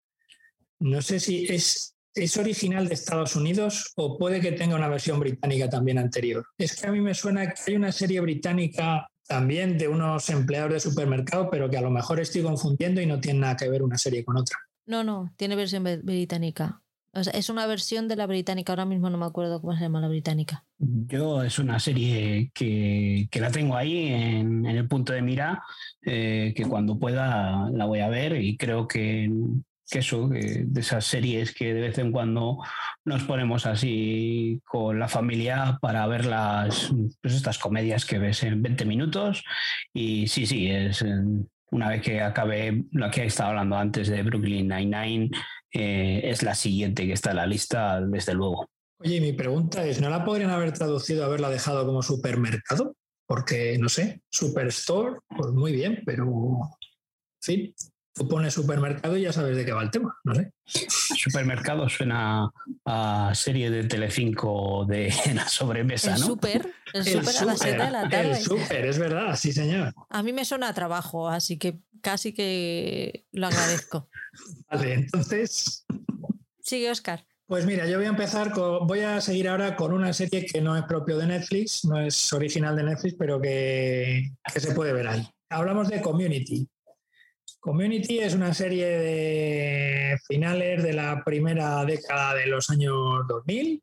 no sé si es, es original de Estados Unidos o puede que tenga una versión británica también anterior. Es que a mí me suena que hay una serie británica también de unos empleados de supermercado, pero que a lo mejor estoy confundiendo y no tiene nada que ver una serie con otra. No, no, tiene versión británica. es una versión de la británica, ahora mismo no me acuerdo cómo se llama la británica. Yo es una serie que, la tengo ahí en, el punto de mira, eh, que cuando pueda la voy a ver y creo que, eso, de esas series que de vez en cuando nos ponemos así con la familia para ver las, pues estas comedias que ves en 20 minutos y sí, sí, es una vez que acabe lo que he estado hablando antes de Brooklyn Nine-Nine, eh, es la siguiente que está en la lista, desde luego. Oye, mi pregunta es, ¿no la podrían haber traducido, haberla dejado como supermercado? Porque, no sé, superstore, pues muy bien, pero, fin, tú pones supermercado y ya sabes de qué va el tema, no sé. Supermercado suena a serie de Telecinco de (laughs) la sobremesa, ¿no? Super, el super a las 7 de la tarde. El super, es verdad, sí señor. A mí me suena a trabajo, así que casi que lo agradezco. (laughs) vale, entonces... Sigue, Oscar. Pues mira, yo voy a empezar con, voy a seguir ahora con una serie que no es propio de Netflix, no es original de Netflix, pero que, que se puede ver ahí. Hablamos de Community. Community es una serie de finales de la primera década de los años 2000.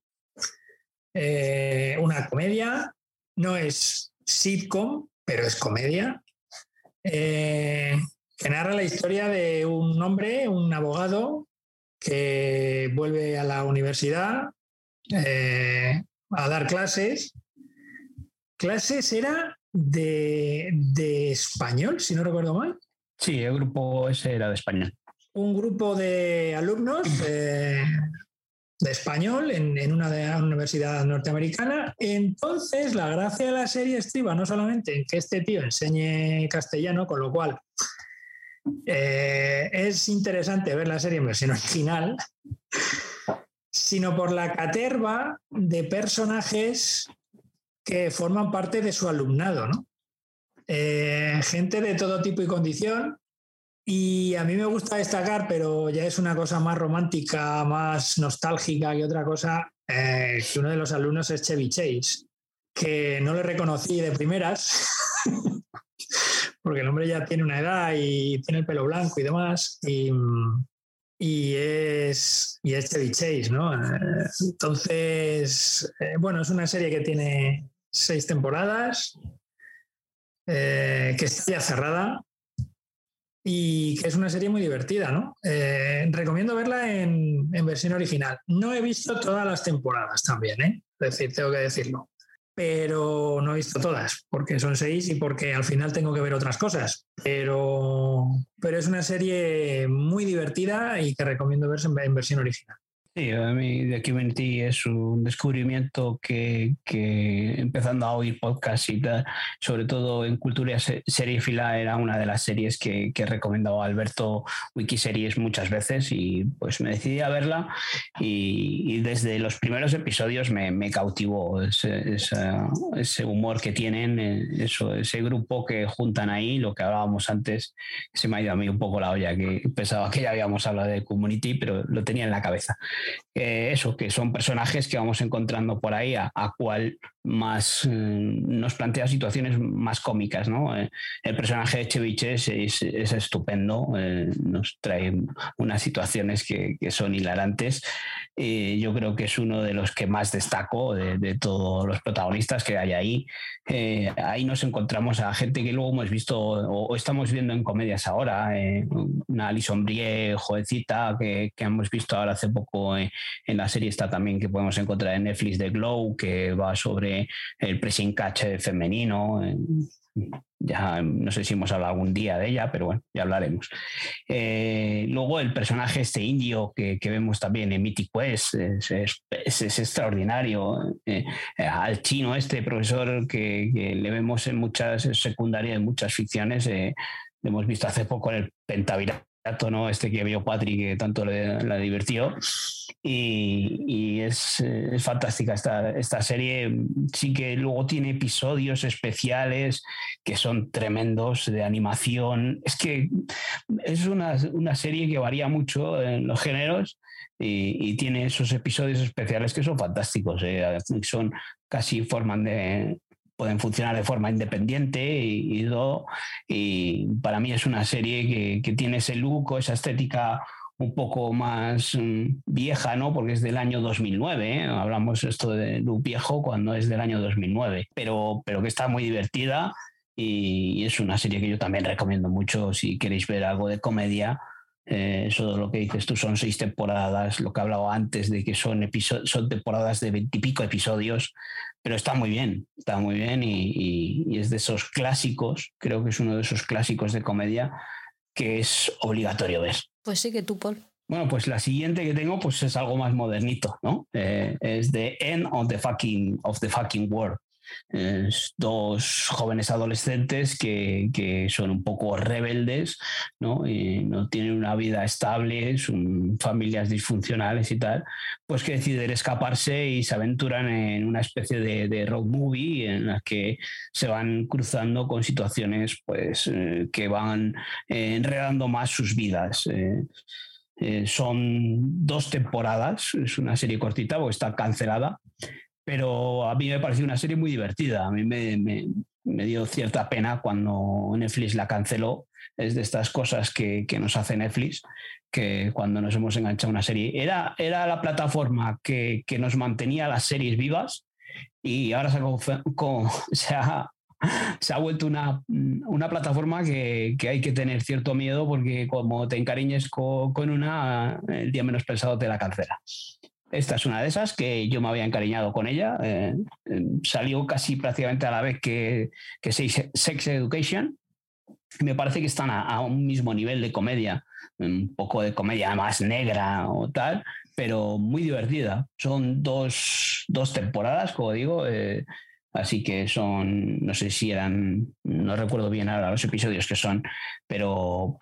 Eh, una comedia, no es sitcom, pero es comedia, eh, que narra la historia de un hombre, un abogado, que vuelve a la universidad eh, a dar clases. Clases era de, de español, si no recuerdo mal. Sí, el grupo ese era de español. Un grupo de alumnos de español en, una, universidad norteamericana. Entonces, la gracia de la serie estriba no solamente en que este tío enseñe castellano, con lo cual eh, es interesante ver la serie en versión original, sino por la caterva de personajes que forman parte de su alumnado, ¿no? Eh, gente de todo tipo y condición. Y a mí me gusta destacar, pero ya es una cosa más romántica, más nostálgica que otra cosa, eh, que uno de los alumnos es Chevy Chase, que no le reconocí de primeras, (laughs) porque el hombre ya tiene una edad y tiene el pelo blanco y demás, y, es, y es Chevy Chase, ¿no? Eh, entonces, bueno, es una serie que tiene seis temporadas, eh, que está ya cerrada y que es una serie muy divertida, ¿no? Eh, recomiendo verla en, versión original. No he visto todas las temporadas también, ¿eh? Es decir, tengo que decirlo. Pero no he visto todas, porque son seis y porque al final tengo que ver otras cosas. Pero, pero es una serie muy divertida y que recomiendo verse en versión original. Sí, a mí The Community es un descubrimiento que, empezando a oír podcasts y tal, sobre todo en cultura seriefila, era una de las series que, que recomendado Alberto Wikiseries muchas veces y pues me decidí a verla y, desde los primeros episodios me, cautivó ese, ese, humor que tienen, eh, eso, ese grupo que juntan ahí, lo que hablábamos antes, se me ha ido a mí un poco la olla, que pensaba que ya habíamos hablado de Community, pero lo tenía en la cabeza. Eh, eso, que son personajes que vamos encontrando por ahí, a, cual más mm, nos plantea situaciones más cómicas. ¿no? Eh, el personaje de Cheviches es, estupendo, eh, nos trae unas situaciones que, son hilarantes. yo creo que es uno de los que más destaco de, todos los protagonistas que hay ahí. ahí nos encontramos a gente que luego hemos visto o, estamos viendo en comedias ahora, una Alison Brie, jovencita, que, que hemos visto ahora hace poco en, la serie está también que podemos encontrar en Netflix de Glow, que va sobre el pressing femenino. Ya no sé si hemos hablado algún día de ella, pero bueno, ya hablaremos. Eh, luego el personaje este indio que, vemos también en Mythic Quest es, extraordinario. Eh, al chino este profesor que, le vemos en muchas secundarias, en muchas ficciones, eh, hemos visto hace poco en el Pentaviral ¿no? este que vio Patrick que tanto le, le divirtió. Y, es, fantástica esta, esta serie. Sí que luego tiene episodios especiales que son tremendos de animación. Es que es una, una serie que varía mucho en los géneros y, tiene esos episodios especiales que son fantásticos eh, son casi forman de pueden funcionar de forma independiente y, y, para mí es una serie que, tiene ese look o esa estética un poco más mm, vieja, ¿no? Porque es del año 2009, ¿eh? hablamos esto de un viejo cuando es del año 2009, pero, pero que está muy divertida y es una serie que yo también recomiendo mucho si queréis ver algo de comedia. Eh, eso lo que dices tú son seis temporadas, lo que he hablado antes de que son, son temporadas de veintipico episodios, pero está muy bien, está muy bien y, y, es de esos clásicos, creo que es uno de esos clásicos de comedia que es obligatorio ver. Pues sí que tú, Paul. Bueno, pues la siguiente que tengo pues es algo más modernito, ¿no? Eh, es The End of the Fucking, of the fucking World dos jóvenes adolescentes que, que, son un poco rebeldes, ¿no? Y no tienen una vida estable, son familias disfuncionales y tal, pues que deciden escaparse y se aventuran en una especie de, de road movie en la que se van cruzando con situaciones pues, eh, que van eh, enredando más sus vidas. Eh, son dos temporadas, es una serie cortita porque está cancelada, pero a mí me pareció una serie muy divertida. A mí me, dio cierta pena cuando Netflix la canceló. Es de estas cosas que, nos hace Netflix, que cuando nos hemos enganchado una serie, era, era la plataforma que, nos mantenía las series vivas y ahora (laughs) se ha, se ha, vuelto una, una plataforma que, que, hay que tener cierto miedo porque como te encariñes con, con una, el día menos pensado te la cancela. Esta es una de esas que yo me había encariñado con ella. Eh, eh, salió casi prácticamente a la vez que, que Sex Education. Me parece que están a, un mismo nivel de comedia, un poco de comedia más negra o tal, pero muy divertida. Son dos, dos temporadas, como digo. Eh, así que son, no sé si eran, no recuerdo bien ahora los episodios que son, pero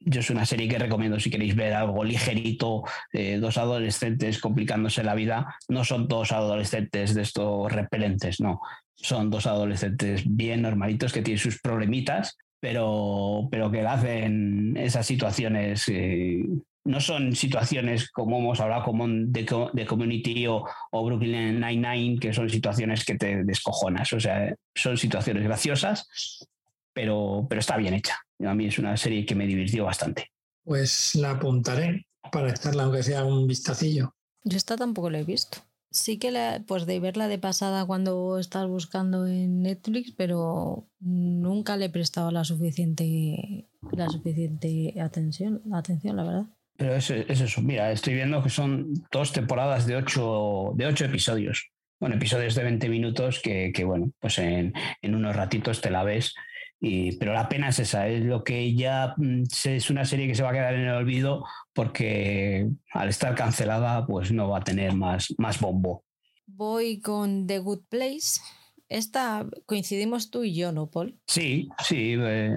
yo es una serie que recomiendo si queréis ver algo ligerito, eh, dos adolescentes complicándose la vida. No son dos adolescentes de estos repelentes, no. Son dos adolescentes bien normalitos que tienen sus problemitas, pero, pero que hacen esas situaciones. Eh, no son situaciones como hemos hablado como de, de Community o, o Brooklyn Nine-Nine, que son situaciones que te descojonas. O sea, son situaciones graciosas, pero, pero está bien hecha. A mí es una serie que me divirtió bastante. Pues la apuntaré para echarla, aunque sea un vistacillo. Yo esta tampoco la he visto. Sí que la, pues de verla de pasada cuando estás buscando en Netflix, pero nunca le he prestado la suficiente, la suficiente atención, atención, la verdad. Pero es, es eso, mira, estoy viendo que son dos temporadas de ocho, de ocho episodios. Bueno, episodios de 20 minutos que, que bueno, pues en, en unos ratitos te la ves pero la pena es esa, es lo que ya mm, es una serie que se va a quedar en el olvido porque al estar cancelada pues no va a tener más, más bombo. Voy con The Good Place. Esta coincidimos tú y yo, ¿no, Paul? Sí, sí. Eh,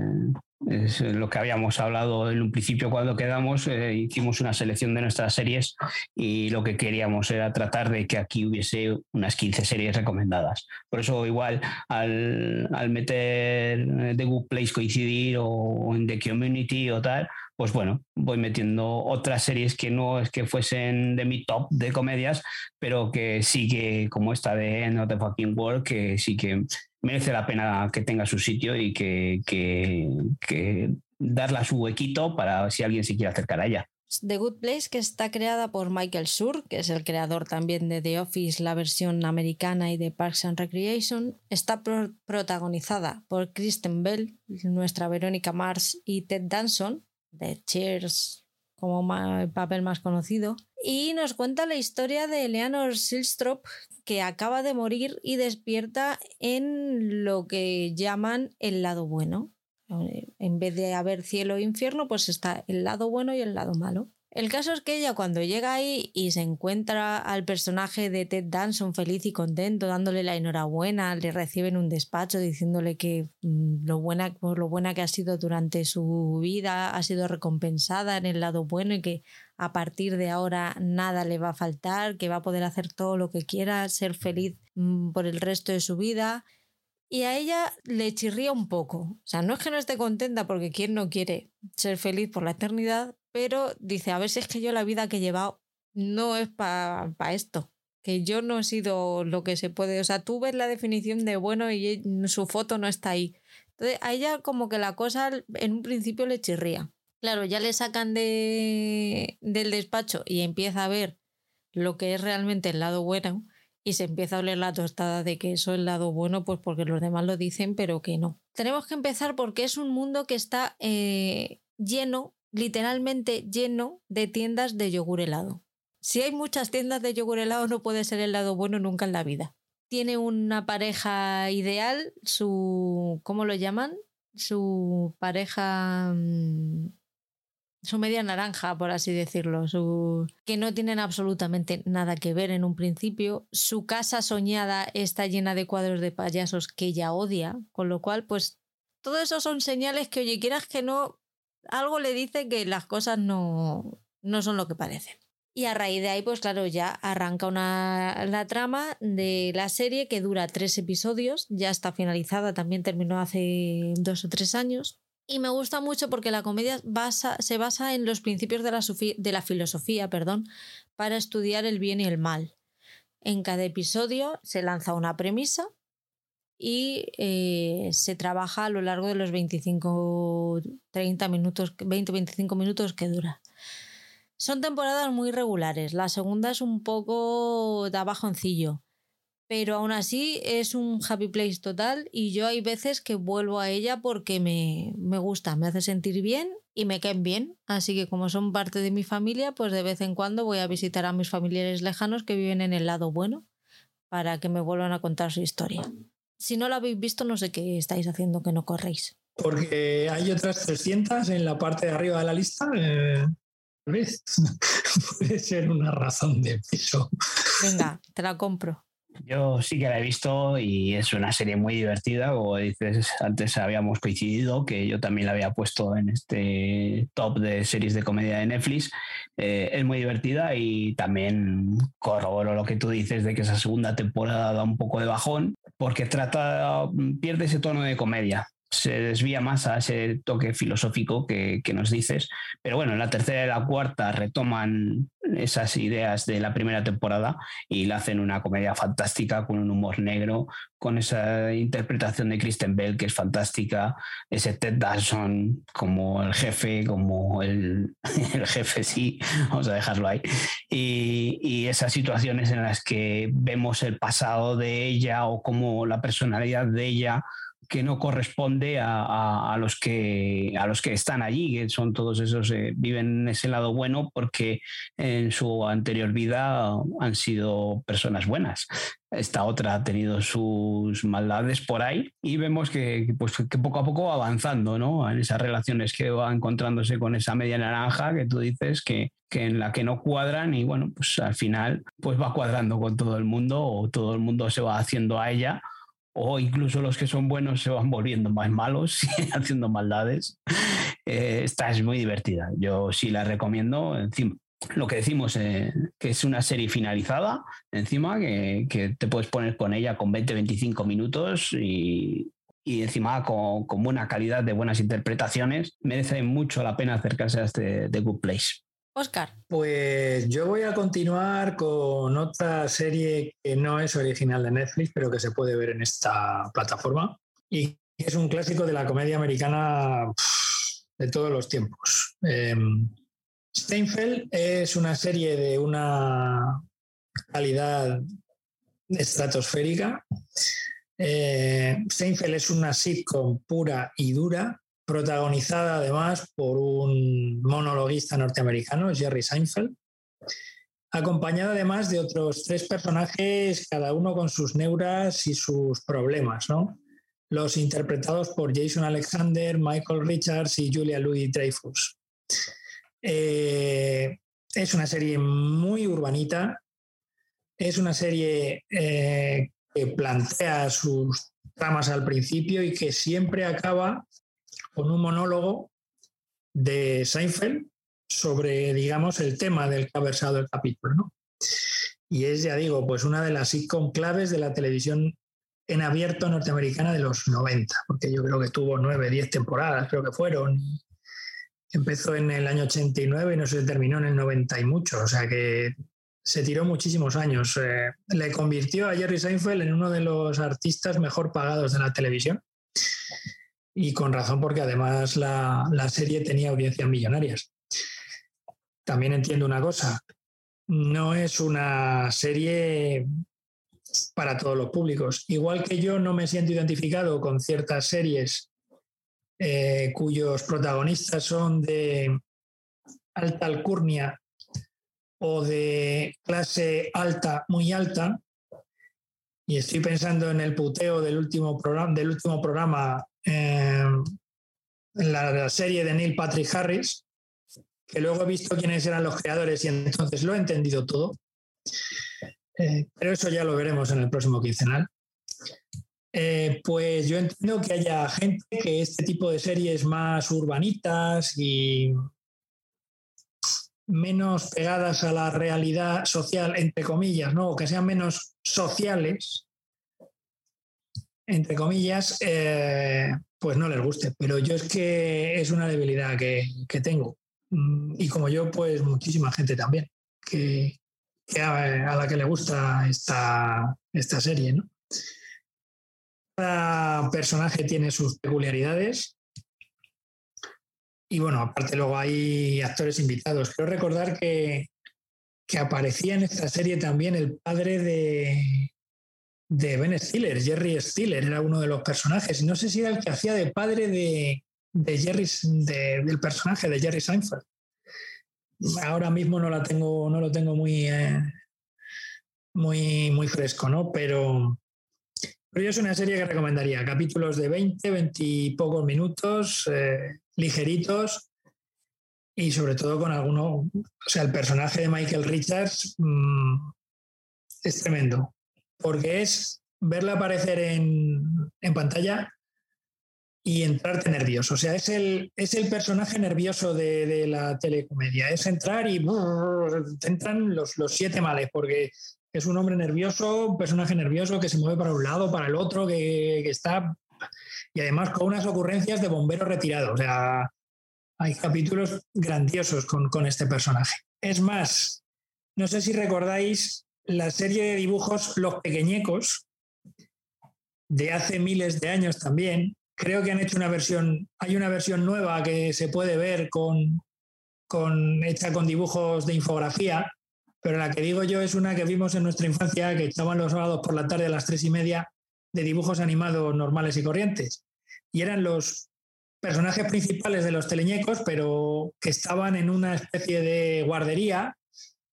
es lo que habíamos hablado en un principio cuando quedamos, eh, hicimos una selección de nuestras series y lo que queríamos era tratar de que aquí hubiese unas 15 series recomendadas. Por eso igual al, al meter The Good Place coincidir o en The Community o tal, pues bueno, voy metiendo otras series que no es que fuesen de mi top de comedias, pero que sí que, como esta de Not the Fucking World, que sí que merece la pena que tenga su sitio y que, que, que darle su huequito para si alguien se quiere acercar a ella. The Good Place, que está creada por Michael Schur, que es el creador también de The Office, la versión americana y de Parks and Recreation, está protagonizada por Kristen Bell, nuestra Verónica Mars y Ted Danson, de Cheers como el papel más conocido, y nos cuenta la historia de Eleanor Silstrop, que acaba de morir y despierta en lo que llaman el lado bueno. En vez de haber cielo e infierno, pues está el lado bueno y el lado malo. El caso es que ella cuando llega ahí y se encuentra al personaje de Ted Danson feliz y contento, dándole la enhorabuena, le recibe en un despacho diciéndole que mm, lo buena, lo buena que ha sido durante su vida ha sido recompensada en el lado bueno y que a partir de ahora nada le va a faltar, que va a poder hacer todo lo que quiera, ser feliz mm, por el resto de su vida. Y a ella le chirría un poco. O sea, no es que no esté contenta porque quien no quiere ser feliz por la eternidad, pero dice, a ver si es que yo la vida que he llevado no es para esto, que yo no he sido lo que se puede, o sea, tú ves la definición de bueno y su foto no está ahí. Entonces, a ella como que la cosa en un principio le chirría. Claro, ya le sacan de, del despacho y empieza a ver lo que es realmente el lado bueno y se empieza a oler la tostada de que eso es el lado bueno, pues porque los demás lo dicen, pero que no. Tenemos que empezar porque es un mundo que está eh, lleno, literalmente lleno de tiendas de yogur helado. Si hay muchas tiendas de yogur helado, no puede ser el lado bueno nunca en la vida. Tiene una pareja ideal, su. ¿Cómo lo llaman? Su pareja. Mm, su media naranja, por así decirlo, su... que no tienen absolutamente nada que ver en un principio. Su casa soñada está llena de cuadros de payasos que ella odia, con lo cual, pues, todo eso son señales que, oye, quieras que no, algo le dice que las cosas no, no son lo que parecen. Y a raíz de ahí, pues claro, ya arranca una, la trama de la serie que dura tres episodios, ya está finalizada, también terminó hace dos o tres años. Y me gusta mucho porque la comedia se basa en los principios de la, filosofía perdón, para estudiar el bien y el mal. En cada episodio se lanza una premisa y eh, se trabaja a lo largo de los 25, 30 minutos, 20-25 minutos que dura. Son temporadas muy regulares. La segunda es un poco de bajoncillo. Pero aún así es un happy place total y yo hay veces que vuelvo a ella porque me, me gusta, me hace sentir bien y me caen bien. Así que como son parte de mi familia, pues de vez en cuando voy a visitar a mis familiares lejanos que viven en el lado bueno para que me vuelvan a contar su historia. Si no lo habéis visto, no sé qué estáis haciendo que no corréis. Porque hay otras 300 en la parte de arriba de la lista. Eh, ¿Ves? (laughs) Puede ser una razón de peso. Venga, te la compro. Yo sí que la he visto y es una serie muy divertida. Como dices, antes habíamos coincidido que yo también la había puesto en este top de series de comedia de Netflix. Eh, es muy divertida y también corroboro lo que tú dices de que esa segunda temporada da un poco de bajón porque trata, pierde ese tono de comedia se desvía más a ese toque filosófico que, nos dices. Pero bueno, en la tercera y la cuarta retoman esas ideas de la primera temporada y la hacen una comedia fantástica con un humor negro, con esa interpretación de Kristen Bell que es fantástica, ese Ted Danson como el jefe, como el, (laughs) jefe, sí, vamos a dejarlo ahí, y, y, esas situaciones en las que vemos el pasado de ella o como la personalidad de ella que no corresponde a, los que, a los que están allí, que son todos esos, eh, viven en ese lado bueno porque en su anterior vida han sido personas buenas. Esta otra ha tenido sus maldades por ahí y vemos que, pues, que poco a poco va avanzando ¿no? en esas relaciones que va encontrándose con esa media naranja que tú dices que, que en la que no cuadran y bueno, pues al final pues va cuadrando con todo el mundo o todo el mundo se va haciendo a ella o incluso los que son buenos se van volviendo más malos (laughs) haciendo maldades. Eh, esta es muy divertida. Yo sí la recomiendo. Encima, lo que decimos, eh, que es una serie finalizada, encima, que, te puedes poner con ella con 20-25 minutos y, encima con, buena calidad de buenas interpretaciones. Merece mucho la pena acercarse a este The Good Place. Oscar. Pues yo voy a continuar con otra serie que no es original de Netflix, pero que se puede ver en esta plataforma y es un clásico de la comedia americana de todos los tiempos. Em, Steinfeld es una serie de una calidad estratosférica. Eh, Steinfeld es una sitcom pura y dura protagonizada además por un monologuista norteamericano, Jerry Seinfeld, acompañada además de otros tres personajes, cada uno con sus neuras y sus problemas, ¿no? Los interpretados por Jason Alexander, Michael Richards y Julia Louis Dreyfus. Eh, es una serie muy urbanita, es una serie eh, que plantea sus tramas al principio y que siempre acaba con un monólogo de Seinfeld sobre, digamos, el tema del que ha versado el capítulo. ¿no? Y es, ya digo, pues una de las sitcom claves de la televisión en abierto norteamericana de los 90, porque yo creo que tuvo nueve, diez temporadas, creo que fueron. Empezó en el año 89 y no se terminó en el 90 y mucho, o sea que se tiró muchísimos años. Eh, le convirtió a Jerry Seinfeld en uno de los artistas mejor pagados de la televisión Y con razón, porque además la, la serie tenía audiencias millonarias. También entiendo una cosa, no es una serie para todos los públicos. Igual que yo no me siento identificado con ciertas series eh, cuyos protagonistas son de alta alcurnia o de clase alta, muy alta, y estoy pensando en el puteo del último programa, del último programa en la, serie de Neil Patrick Harris, que luego he visto quiénes eran los creadores y entonces lo he entendido todo. Eh, pero eso ya lo veremos en el próximo quincenal. Eh, pues yo entiendo que haya gente que este tipo de series más urbanitas y menos pegadas a la realidad social, entre comillas, ¿no? O que sean menos sociales, entre comillas, eh, pues no les guste. Pero yo es que es una debilidad que, tengo. Mm, y como yo, pues muchísima gente también, que, a, la que le gusta esta, esta serie, ¿no? Cada personaje tiene sus peculiaridades y bueno, aparte luego hay actores invitados. Quiero recordar que, aparecía en esta serie también el padre de, de Ben Stiller, Jerry Stiller, era uno de los personajes. No sé si era el que hacía de padre de, Jerry, del personaje de Jerry Seinfeld. Ahora mismo no, la tengo, no lo tengo muy, eh, muy, muy fresco, ¿no? Pero, pero es una serie que recomendaría. Capítulos de 20, 20 y pocos minutos. Eh, ligeritos y sobre todo con alguno, o sea, el personaje de Michael Richards mm, es tremendo, porque es verla aparecer en, pantalla y entrarte nervioso. O sea, es el, es el personaje nervioso de, la telecomedia. Es entrar y te entran los, los, siete males, porque es un hombre nervioso, un personaje nervioso que se mueve para un lado, para el otro, que, que está y además con unas ocurrencias de bombero retirado. O sea, hay capítulos grandiosos con, este personaje. Es más, no sé si recordáis la serie de dibujos Los Pequeñecos, de hace miles de años también. Creo que han hecho una versión, hay una versión nueva que se puede ver con, con, hecha con dibujos de infografía, pero la que digo yo es una que vimos en nuestra infancia, que estaban los sábados por la tarde a las tres y media, de dibujos animados normales y corrientes. Y eran los personajes principales de los teleñecos, pero que estaban en una especie de guardería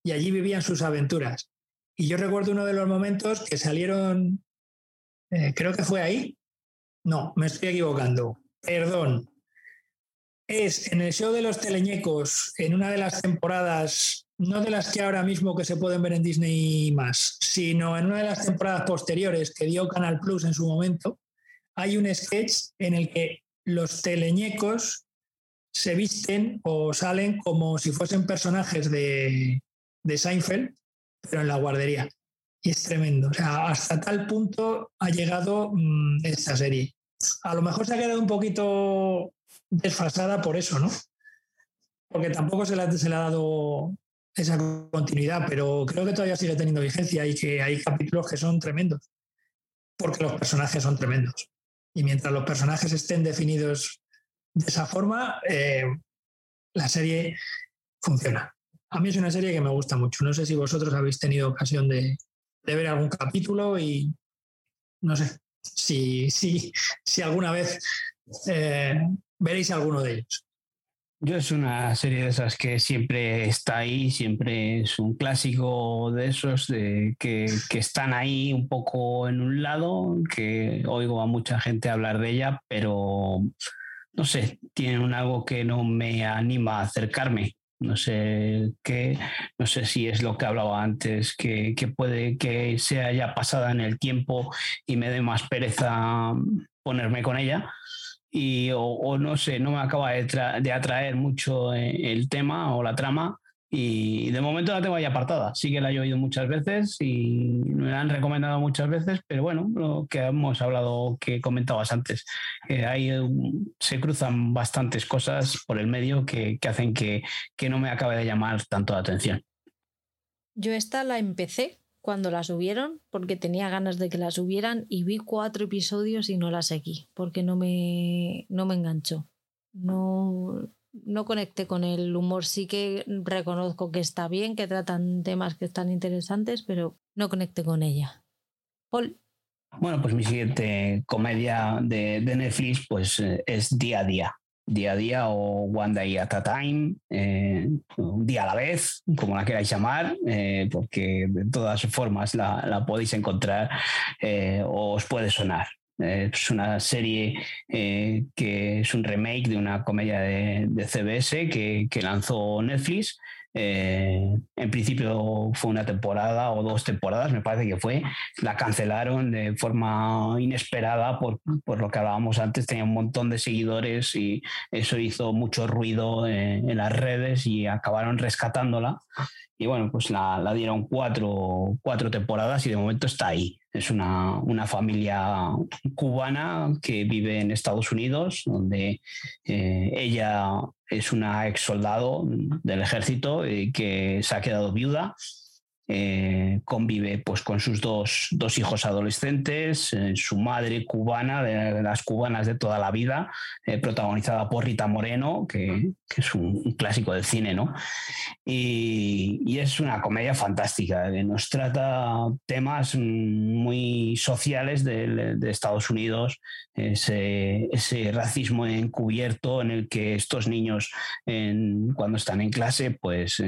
y allí vivían sus aventuras. Y yo recuerdo uno de los momentos que salieron, eh, creo que fue ahí. No, me estoy equivocando. Perdón. Es en el show de los teleñecos, en una de las temporadas no de las que ahora mismo que se pueden ver en Disney más, sino en una de las temporadas posteriores que dio Canal Plus en su momento, hay un sketch en el que los teleñecos se visten o salen como si fuesen personajes de, de Seinfeld, pero en la guardería. Y es tremendo. O sea, hasta tal punto ha llegado mm, esta serie. A lo mejor se ha quedado un poquito desfasada por eso, ¿no? Porque tampoco se se le ha dado esa continuidad, pero creo que todavía sigue teniendo vigencia y que hay capítulos que son tremendos, porque los personajes son tremendos. Y mientras los personajes estén definidos de esa forma, eh, la serie funciona. A mí es una serie que me gusta mucho. No sé si vosotros habéis tenido ocasión de, ver algún capítulo y no sé si, si, alguna vez eh, veréis alguno de ellos. Yo es una serie de esas que siempre está ahí, siempre es un clásico de esos de que, están ahí un poco en un lado, que oigo a mucha gente hablar de ella, pero no sé, tienen algo que no me anima a acercarme. No sé qué, no sé si es lo que hablaba antes, que, que puede que sea ya pasada en el tiempo y me dé más pereza ponerme con ella. Y o, no sé, no me acaba de, atraer mucho eh, el tema o la trama y de momento la tengo ahí apartada. Sí que la he oído muchas veces y me la han recomendado muchas veces, pero bueno, lo que hemos hablado, que comentabas antes, ahí se cruzan bastantes cosas por el medio que, que hacen que, que no me acabe de llamar tanto la atención. Yo esta la empecé cuando la subieron, porque tenía ganas de que la subieran y vi cuatro episodios y no la seguí, porque no me, no me enganchó. No, no conecté con el humor. Sí que reconozco que está bien, que tratan temas que están interesantes, pero no conecté con ella. Paul. Bueno, pues mi siguiente comedia de, Netflix pues, eh, es Día a Día. Día a día o One Day at a Time, eh, un día a la vez, como la queráis llamar, eh, porque de todas formas la, podéis encontrar o os puede sonar. Es una serie que es un remake de una comedia de, CBS que, que lanzó Netflix eh, en principio fue una temporada o dos temporadas, me parece que fue. La cancelaron de forma inesperada por, lo que hablábamos antes. Tenía un montón de seguidores y eso hizo mucho ruido eh, en las redes y acabaron rescatándola. Y bueno, pues la, dieron cuatro, cuatro temporadas y de momento está ahí. Es una, una, familia cubana que vive en Estados Unidos, donde eh, ella es una ex soldado del ejército y que se ha quedado viuda eh, convive pues, con sus dos, hijos adolescentes, eh, su madre cubana, de, las cubanas de toda la vida, eh, protagonizada por Rita Moreno, que, es un, clásico del cine, ¿no? Y, es una comedia fantástica, que nos trata temas muy sociales de, Estados Unidos, ese, racismo encubierto en el que estos niños, cuando están en clase, pues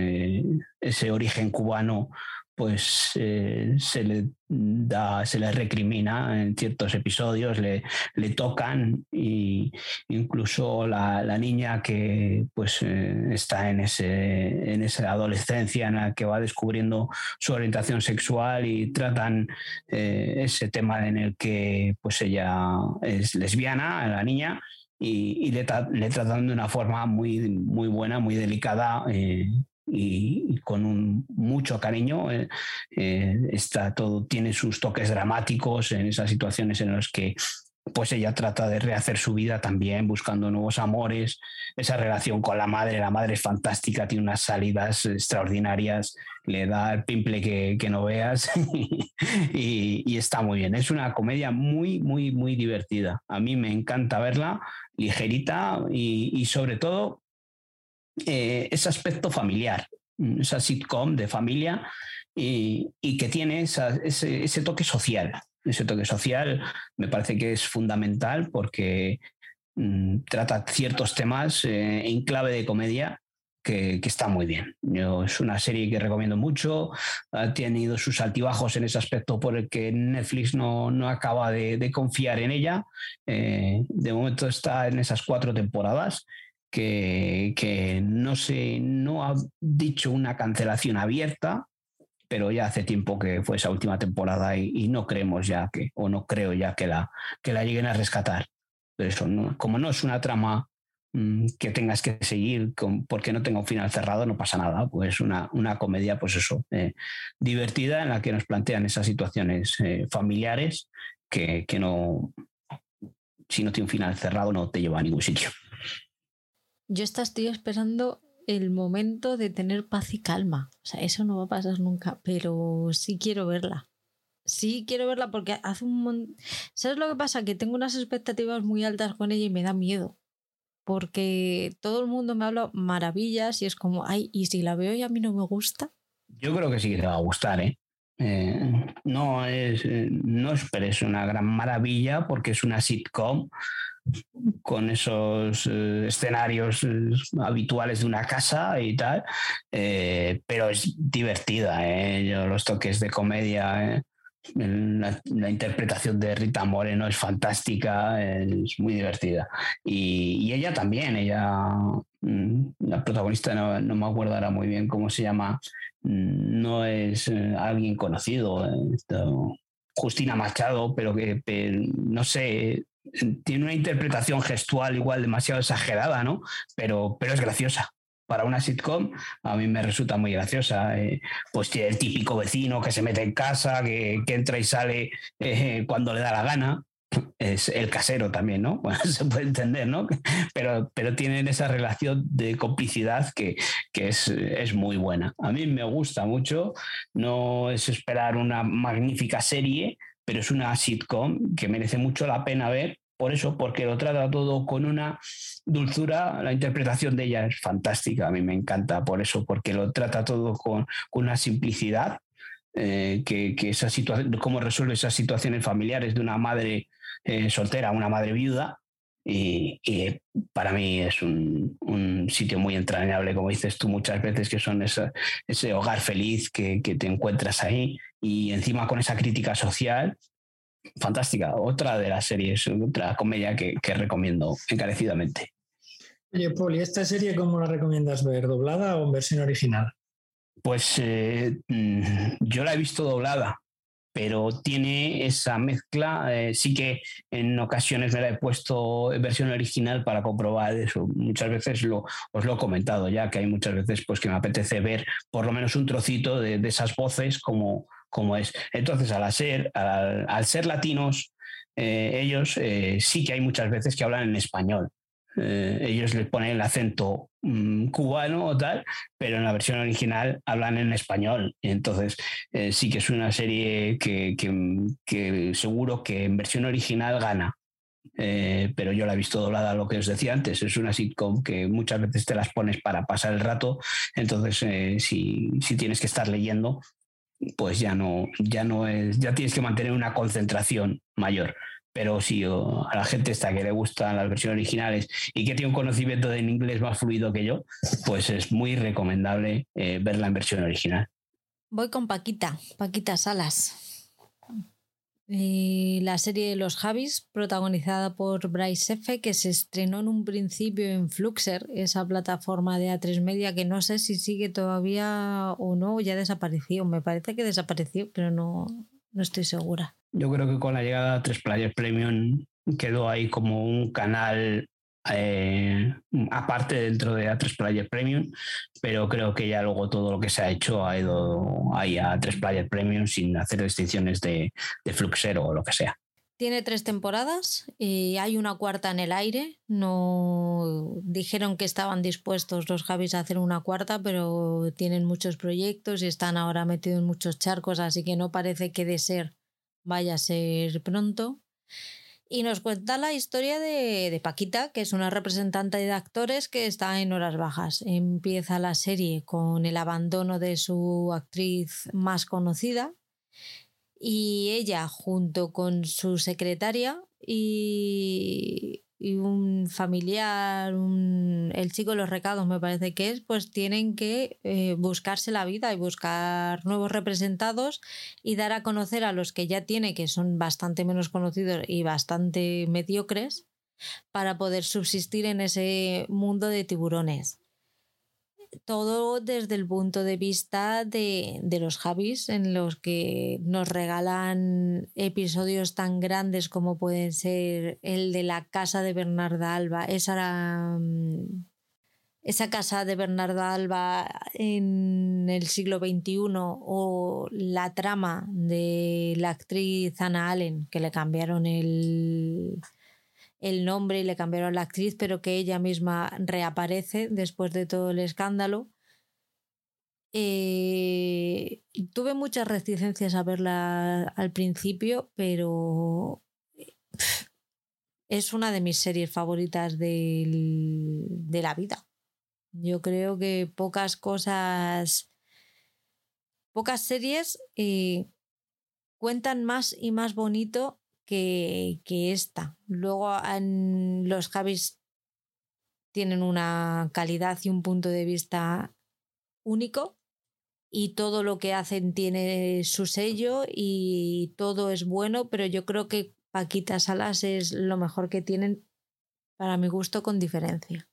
ese origen cubano pues eh, se le da, se le recrimina en ciertos episodios, le, le tocan y incluso la, niña que pues eh, está en, ese, en esa adolescencia en la que va descubriendo su orientación sexual y tratan eh, ese tema en el que pues ella es lesbiana, la niña, y, le, le, tratan de una forma muy, muy buena, muy delicada y, con un, mucho cariño. Eh, eh, está todo, tiene sus toques dramáticos en esas situaciones en las que pues ella trata de rehacer su vida también, buscando nuevos amores, esa relación con la madre, la madre es fantástica, tiene unas salidas extraordinarias, le da el pimple que, que no veas (laughs) y, está muy bien. Es una comedia muy, muy, muy divertida. A mí me encanta verla, ligerita y sobre todo eh, ese aspecto familiar, esa sitcom de familia y, que tiene ese, toque social. Ese toque social me parece que es fundamental porque mm, trata ciertos temas eh, en clave de comedia que, está muy bien. es una serie que recomiendo mucho. Ha tenido sus altibajos en ese aspecto por el que Netflix no, acaba de, confiar en ella. Eh, de momento está en esas cuatro temporadas que, no, se, no ha dicho una cancelación abierta, pero ya hace tiempo que fue esa última temporada y, no creemos ya que, o no creo ya que la, que la lleguen a rescatar. Pero eso, como no es una trama mm, que tengas que seguir porque no tenga un final cerrado, no pasa nada. Pues una, una comedia, pues eso, eh, divertida en la que nos plantean esas situaciones eh, familiares que, que no, si no tiene un final cerrado, no te lleva a ningún sitio. Yo estoy esperando el momento de tener paz y calma. O sea, eso no va a pasar nunca, pero sí quiero verla. Sí quiero verla porque hace un montón... ¿Sabes lo que pasa? Que tengo unas expectativas muy altas con ella y me da miedo. Porque todo el mundo me habla maravillas y es como, ay, ¿y si la veo y a mí no me gusta? Yo creo que sí que te va a gustar, ¿eh? eh no es, eh, no esperes una gran maravilla porque es una sitcom con esos eh, escenarios eh, habituales de una casa y tal, eh, pero es divertida. los toques de comedia, la, interpretación de Rita Moreno es fantástica, es muy divertida. Y, ella también, ella, mm, la protagonista, no, me acuerdo ahora muy bien cómo se llama, mm, no es alguien conocido. Justina Machado, pero que no sé, tiene una interpretación gestual igual demasiado exagerada, ¿no? Pero, pero es graciosa. Para una sitcom a mí me resulta muy graciosa. Eh, pues tiene el típico vecino que se mete en casa, que, entra y sale eh, cuando le da la gana, es el casero también, ¿no? (laughs) Se puede entender, ¿no? Pero, pero tienen esa relación de complicidad que, que es, es, muy buena. A mí me gusta mucho, no es esperar una magnífica serie, pero es una sitcom que merece mucho la pena ver. Por eso, porque lo trata todo con una dulzura, la interpretación de ella es fantástica, a mí me encanta por eso, porque lo trata todo con, una simplicidad eh, que, que, esa situación, cómo resuelve esas situaciones familiares de una madre eh, soltera, una madre viuda. Y, para mí es un, un, sitio muy entrañable, como dices tú muchas veces, que son esa, ese hogar feliz que, que, te encuentras ahí y encima con esa crítica social. Fantástica, otra de las series, otra comedia que, que recomiendo encarecidamente. Oye, Paul, ¿y esta serie cómo la recomiendas ver? ¿Doblada o en versión original? Pues eh, mm, yo la he visto doblada, pero tiene esa mezcla. Eh, sí que en ocasiones me la he puesto en versión original para comprobar eso. Muchas veces lo, os lo he comentado ya, que hay muchas veces pues, que me apetece ver por lo menos un trocito de, esas voces como, como es. Entonces, al al, al ser latinos, eh, ellos eh, sí que hay muchas veces que hablan en español. Eh, ellos les ponen el acento mmm, cubano o tal, pero en la versión original hablan en español. Entonces, eh, sí que es una serie que, seguro que en versión original gana. Eh, pero yo la he visto doblada, lo que os decía antes. Es una sitcom que muchas veces te las pones para pasar el rato. Entonces, eh, si, si tienes que estar leyendo, pues ya no, ya no es, ya tienes que mantener una concentración mayor pero si a la gente esta que le gustan las versiones originales y que tiene un conocimiento del inglés más fluido que yo, pues es muy recomendable eh, verla en versión original. Voy con Paquita, Paquita Salas. Eh, la serie los Javis, protagonizada por Bryce F., que se estrenó en un principio en Fluxer, esa plataforma de A3 Media que no sé si sigue todavía o no, ya desapareció. Me parece que desapareció, pero no, no estoy segura. Yo creo que con la llegada a 3 Players Premium quedó ahí como un canal eh, aparte dentro de A3 Player Premium, pero creo que ya luego todo lo que se ha hecho ha ido ahí a 3 Player Premium sin hacer distinciones de, de Fluxero o lo que sea. Tiene tres temporadas y hay una cuarta en el aire. No dijeron que estaban dispuestos los Javis a hacer una cuarta, pero tienen muchos proyectos y están ahora metidos en muchos charcos, así que no parece que de ser vaya a ser pronto. Y nos cuenta la historia de, de, Paquita, que es una representante de actores que está en horas bajas. Empieza la serie con el abandono de su actriz más conocida y ella junto con su secretaria y, un familiar, el chico de los recados me parece que es, pues tienen que eh, buscarse la vida y buscar nuevos representados y dar a conocer a los que ya tiene, que son bastante menos conocidos y bastante mediocres, para poder subsistir en ese mundo de tiburones todo desde el punto de vista de, de, los Javis, en los que nos regalan episodios tan grandes como pueden ser el de la casa de Bernarda Alba. Esa, mm, esa casa de Bernarda Alba en el siglo XXI o la trama de la actriz Anna Allen, que le cambiaron el el nombre y le cambiaron la actriz, pero que ella misma reaparece después de todo el escándalo. Eh, tuve muchas reticencias a verla al principio, pero es una de mis series favoritas de, de la vida. Yo creo que pocas cosas, pocas series eh, cuentan más y más bonito que, que esta. Luego los Javis tienen una calidad y un punto de vista único y todo lo que hacen tiene su sello y todo es bueno, pero yo creo que Paquita Salas es lo mejor que tienen para mi gusto con diferencia.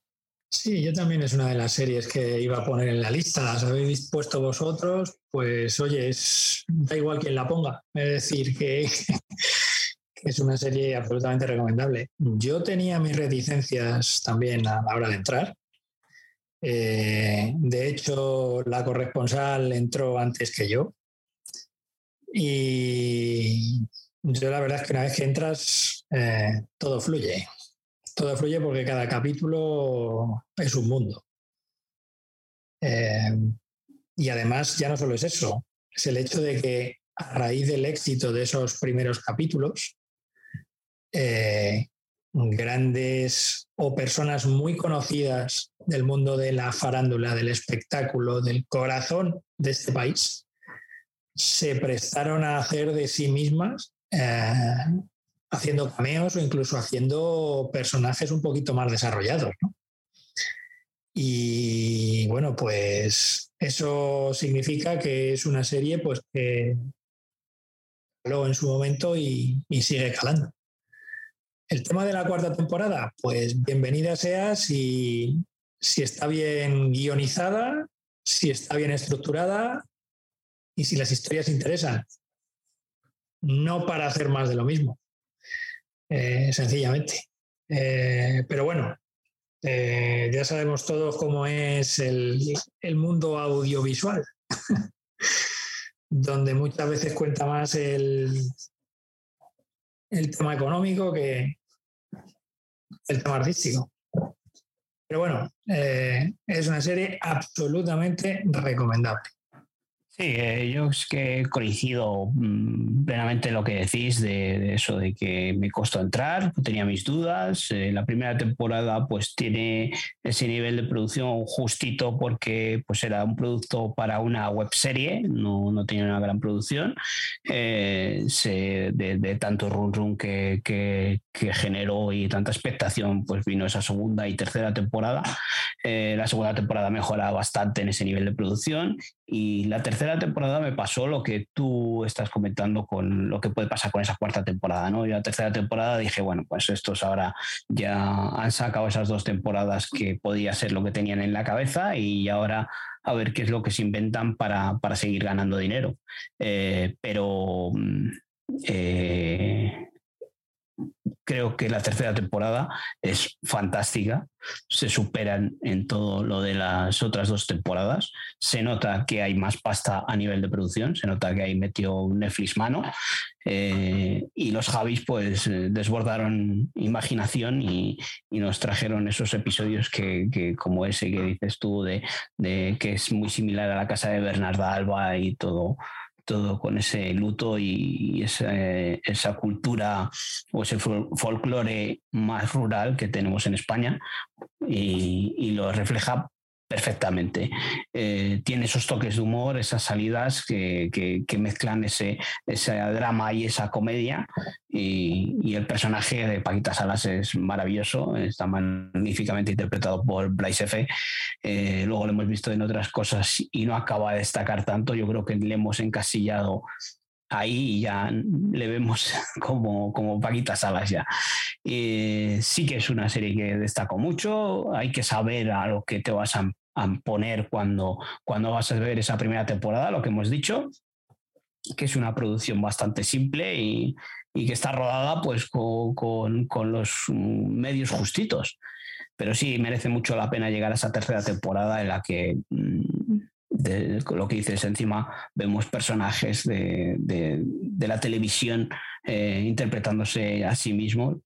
Sí, yo también es una de las series que iba a poner en la lista. Las habéis puesto vosotros, pues oye, es, da igual quien la ponga. Es decir, que (laughs) es una serie absolutamente recomendable. Yo tenía mis reticencias también a la hora de entrar. Eh, de hecho, la corresponsal entró antes que yo. Y, Yo la verdad es que una vez que entras, eh, todo fluye. Todo fluye porque cada capítulo es un mundo. Eh, y además ya no solo es eso, es el hecho de que a raíz del éxito de esos primeros capítulos, eh, grandes o personas muy conocidas del mundo de la farándula, del espectáculo, del corazón de este país, se prestaron a hacer de sí mismas, eh, haciendo cameos o incluso haciendo personajes un poquito más desarrollados. Y bueno, pues eso significa que es una serie pues, que caló en su momento y sigue calando. El tema de la cuarta temporada, pues bienvenida sea si, si está bien guionizada, si está bien estructurada y si las historias interesan. No para hacer más de lo mismo, eh, sencillamente. Eh, pero bueno, eh, ya sabemos todos cómo es el, el mundo audiovisual, (laughs) donde muchas veces cuenta más el, el tema económico que, el tema artístico. Pero bueno, eh, es una serie absolutamente recomendable. Sí, eh, yo es que coincido mm, plenamente en lo que decís de, eso, de que me costó entrar, tenía mis dudas. Eh, la primera temporada pues tiene ese nivel de producción justito porque pues era un producto para una web serie, no, no tenía una gran producción. Eh, de, tanto run run que, que, generó y tanta expectación, pues vino esa segunda y tercera temporada. la segunda temporada mejora bastante en ese nivel de producción y la tercera temporada me pasó lo que tú estás comentando con lo que puede pasar con esa cuarta temporada, ¿no? Y la tercera temporada dije, bueno, pues estos ahora ya han sacado esas dos temporadas que podía ser lo que tenían en la cabeza y ahora a ver qué es lo que se inventan para, seguir ganando dinero. Eh, pero mm, eh, creo que la tercera temporada es fantástica, se superan en todo lo de las otras dos temporadas, se nota que hay más pasta a nivel de producción, se nota que ahí metió Netflix mano. Eh, y los Javis pues eh, desbordaron imaginación y, nos trajeron esos episodios que, como ese que dices tú de, que es muy similar a la casa de Bernarda Alba y todo todo con ese luto y esa, cultura o ese folclore más rural que tenemos en España y, y lo refleja perfectamente. Eh, tiene esos toques de humor, esas salidas que, mezclan ese, ese, drama y esa comedia. Y, el personaje de Paquita Salas es maravilloso, está magníficamente interpretado por Bryce F. Eh, luego lo hemos visto en otras cosas y no acaba de destacar tanto. Yo creo que le hemos encasillado ahí y ya le vemos (laughs) como, como Paquita Salas ya. Eh, sí que es una serie que destaco mucho, hay que saber a lo que te vas a, poner cuando, cuando vas a ver esa primera temporada, lo que hemos dicho, que es una producción bastante simple y, que está rodada pues con, con, los medios justitos. Pero sí, merece mucho la pena llegar a esa tercera temporada en la que mm, de lo que dices, encima vemos personajes de, la televisión eh, interpretándose a sí mismos,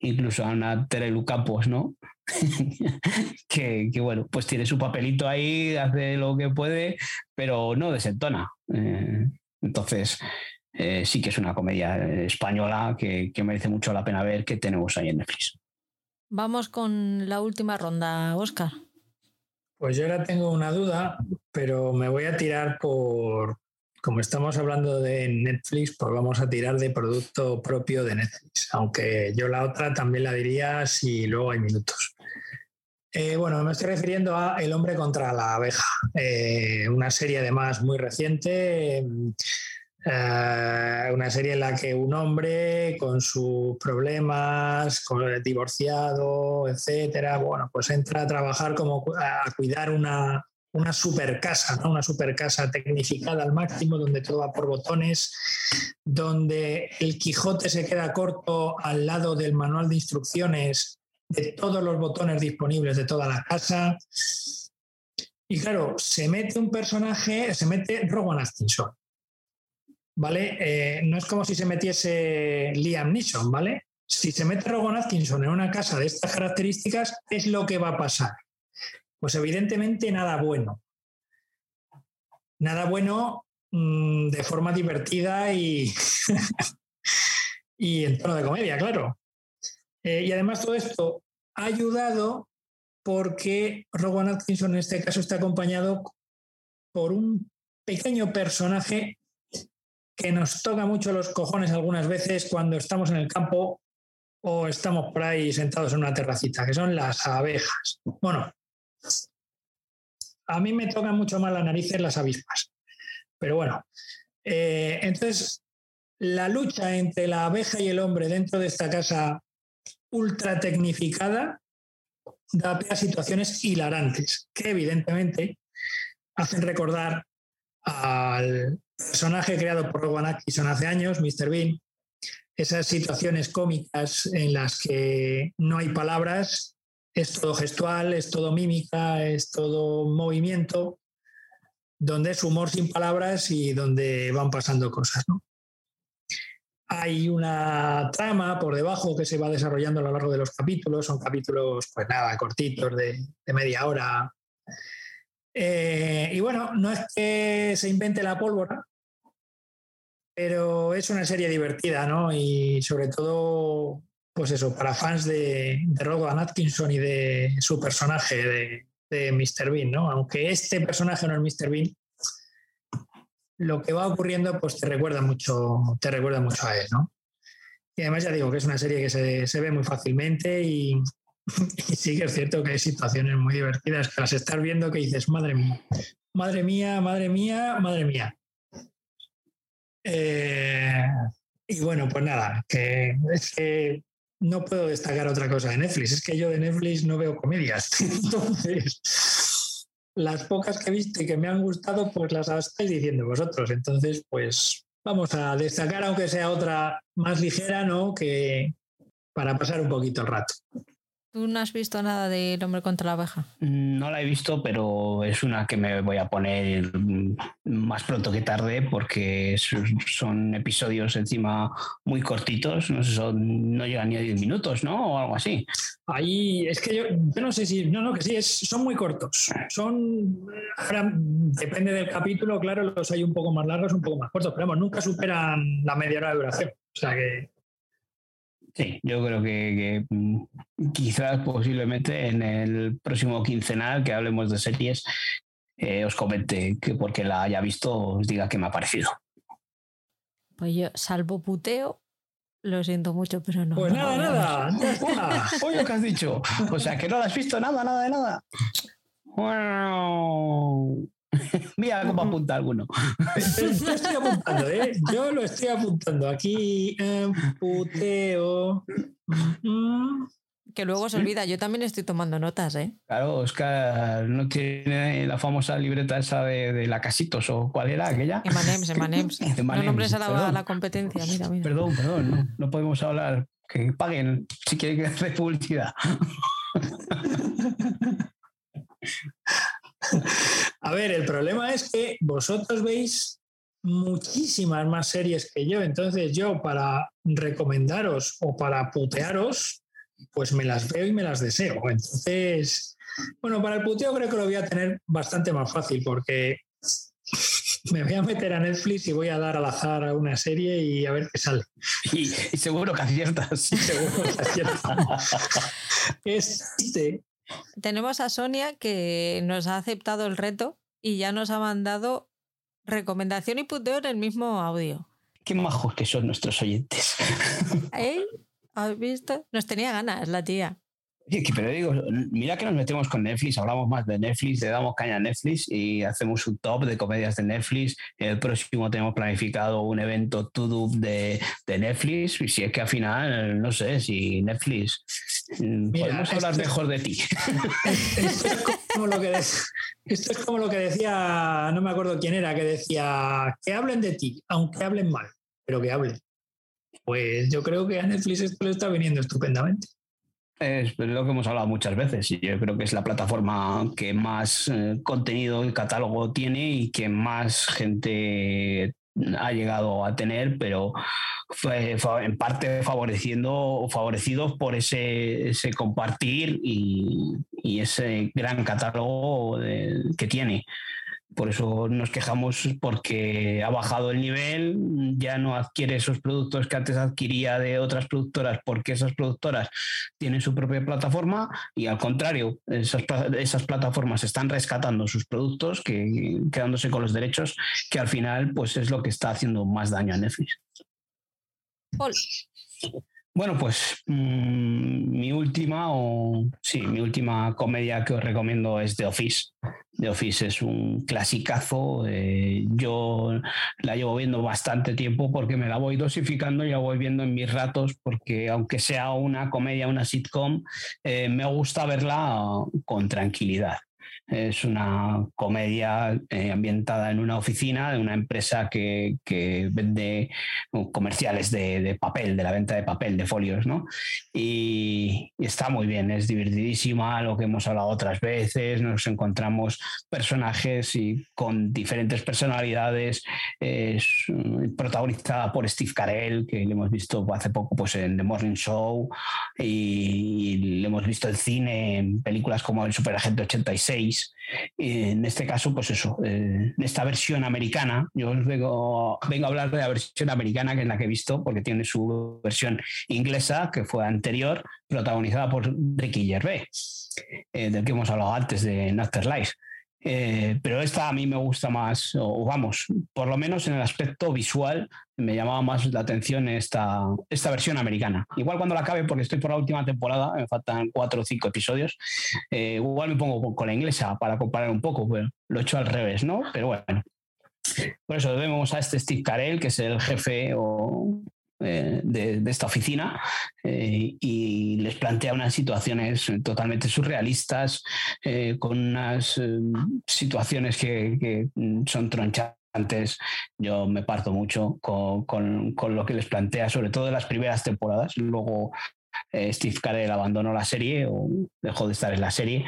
incluso a una Terelu Campos, ¿no? (laughs) que, bueno, pues tiene su papelito ahí, hace lo que puede, pero no desentona. Eh, entonces, eh, sí que es una comedia española que, que merece mucho la pena ver que tenemos ahí en Netflix. Vamos con la última ronda, Oscar. Pues yo ahora tengo una duda, pero me voy a tirar por, como estamos hablando de Netflix, pues vamos a tirar de producto propio de Netflix, aunque yo la otra también la diría si luego hay minutos. Eh, bueno, me estoy refiriendo a El hombre contra la abeja, eh, una serie además muy reciente eh, una serie en la que un hombre con sus problemas, con divorciado, etcétera, bueno, pues entra a trabajar como a cuidar una, una super casa, una super casa tecnificada al máximo, donde todo va por botones, donde el Quijote se queda corto al lado del manual de instrucciones de todos los botones disponibles de toda la casa. Y claro, se mete un personaje, se mete Rowan Atkinson, ¿vale? Eh, no es como si se metiese Liam Neeson, ¿vale? Si se mete Rowan Atkinson en una casa de estas características, es lo que va a pasar. Pues evidentemente nada bueno. Nada bueno mm, de forma divertida y, (laughs) y en tono de comedia, claro. Eh, y además todo esto ha ayudado porque Rowan Atkinson en este caso está acompañado por un pequeño personaje que nos toca mucho los cojones algunas veces cuando estamos en el campo o estamos por ahí sentados en una terracita, que son las abejas. Bueno, a mí me tocan mucho más las narices las avispas, pero bueno. Eh, entonces, la lucha entre la abeja y el hombre dentro de esta casa ultra tecnificada da a situaciones hilarantes, que evidentemente hacen recordar al personaje creado por Rowan Atkinson hace años, Mr. Bean, esas situaciones cómicas en las que no hay palabras, es todo gestual, es todo mímica, es todo movimiento, donde es humor sin palabras y donde van pasando cosas. Hay una trama por debajo que se va desarrollando a lo largo de los capítulos, son capítulos, pues nada, cortitos, de, de media hora, eh, y bueno, no es que se invente la pólvora, pero es una serie divertida, ¿no? Y sobre todo, pues eso, para fans de, de Atkinson y de su personaje de, Mr. Bean, ¿no? Aunque este personaje no es Mr. Bean, lo que va ocurriendo, pues te recuerda mucho, te recuerda mucho a él, ¿no? Y además ya digo que es una serie que se, se ve muy fácilmente y, y sí que es cierto que hay situaciones muy divertidas que las estás viendo que dices, madre mía, madre mía, madre mía, madre mía. Eh, y bueno, pues nada, que es que no puedo destacar otra cosa de Netflix. Es que yo de Netflix no veo comedias. (laughs) Entonces, las pocas que he visto y que me han gustado, pues las estáis diciendo vosotros. Entonces, pues vamos a destacar, aunque sea otra más ligera, ¿no? Que para pasar un poquito el rato. ¿Tú no has visto nada del hombre contra la abeja? No la he visto, pero es una que me voy a poner más pronto que tarde porque son episodios encima muy cortitos, no, son, no llegan ni a 10 minutos, ¿no? O algo así. Ahí es que yo, no sé si, no, no, que sí, es, son muy cortos. Son, ahora depende del capítulo, claro, los hay un poco más largos, un poco más cortos, pero vamos, nunca superan la media hora de duración. O sea que Sí, yo creo que, mm, quizás posiblemente en el próximo quincenal que hablemos de series eh, os comente que porque la haya visto os diga qué me ha parecido. Pues yo, salvo puteo, lo siento mucho, pero no. Pues nada, nada, nada. (laughs) Oye, ¿qué has dicho? O sea, que no has visto nada, nada de nada. Bueno, (laughs) (laughs) Mira cómo apunta alguno. (laughs) Lo estoy apuntando, ¿eh? Yo lo estoy apuntando. Aquí, eh, puteo. Mm. Que luego se olvida, yo también estoy tomando notas, ¿eh? Claro, Oscar no tiene la famosa libreta esa de, la Casitos o cuál era aquella. Emanems, Emanems. No nombres a la, la, competencia, mira, mira. Perdón, perdón, no, podemos hablar. Que paguen si quieren que hacer publicidad. (laughs) A ver, el problema es que vosotros veis muchísimas más series que yo, entonces yo para recomendaros o para putearos, pues me las veo y me las deseo. Entonces, bueno, para el puteo creo que lo voy a tener bastante más fácil porque me voy a meter a Netflix y voy a dar al azar a una serie y a ver qué sale. Y, seguro que aciertas. (laughs) seguro que aciertas. (laughs) este, tenemos a Sonia que nos ha aceptado el reto y ya nos ha mandado recomendación y puteo en el mismo audio. Qué majos que son nuestros oyentes. (laughs) ¿Eh? ¿Has visto? Nos tenía ganas la tía. Pero digo, mira que nos metemos con Netflix, hablamos más de Netflix, le damos caña a Netflix y hacemos un top de comedias de Netflix. El próximo tenemos planificado un evento to de, de Netflix. Y si es que al final, no sé, si Netflix mm, podemos hablar mejor de ti. (laughs) Esto es, como lo que esto es como lo que decía, no me acuerdo quién era, que decía que hablen de ti, aunque hablen mal, pero que hablen. Pues yo creo que a Netflix esto le está viniendo estupendamente. Es lo que hemos hablado muchas veces y yo creo que es la plataforma que más eh, contenido y catálogo tiene y que más gente ha llegado a tener, pero fue, en parte favoreciendo, favorecidos por ese, ese compartir y, ese gran catálogo que tiene. Por eso nos quejamos porque ha bajado el nivel, ya no adquiere esos productos que antes adquiría de otras productoras porque esas productoras tienen su propia plataforma y al contrario, esas, plataformas están rescatando sus productos, que, quedándose con los derechos, que al final pues es lo que está haciendo más daño a Netflix. Bueno, pues mm, mi última o sí, mi última comedia que os recomiendo es The Office. The Office es un clasicazo. Eh, yo la llevo viendo bastante tiempo porque me la voy dosificando y la voy viendo en mis ratos porque aunque sea una comedia, una sitcom, eh, me gusta verla con tranquilidad. Es una comedia eh, ambientada en una oficina de una empresa que, vende uh, comerciales de, papel, de la venta de papel, de folios, ¿no? Y, está muy bien, es divertidísima, lo que hemos hablado otras veces, nos encontramos personajes y con diferentes personalidades, es uh, protagonizada por Steve Carell, que le hemos visto hace poco pues, en The Morning Show, y, le hemos visto en cine, en películas como El Superagente 86, en este caso, pues eso, eh, esta versión americana, yo vengo, vengo a hablar de la versión americana, que es la que he visto, porque tiene su versión inglesa, que fue anterior, protagonizada por Ricky Gervais, eh, del que hemos hablado antes de Afterlife. Eh, pero esta a mí me gusta más, o vamos, por lo menos en el aspecto visual, me llamaba más la atención esta, esta versión americana. Igual cuando la acabe, porque estoy por la última temporada, me faltan cuatro o cinco episodios, eh, igual me pongo con la inglesa para comparar un poco, pero lo he hecho al revés, ¿no? Pero bueno. Por eso vemos a este Steve Carell, que es el jefe eh, de, esta oficina eh, y les plantea unas situaciones totalmente surrealistas, con unas situaciones que, son tronchantes. Yo me parto mucho con, lo que les plantea, sobre todo en las primeras temporadas. Luego Steve Carell abandonó la serie o dejó de estar en la serie.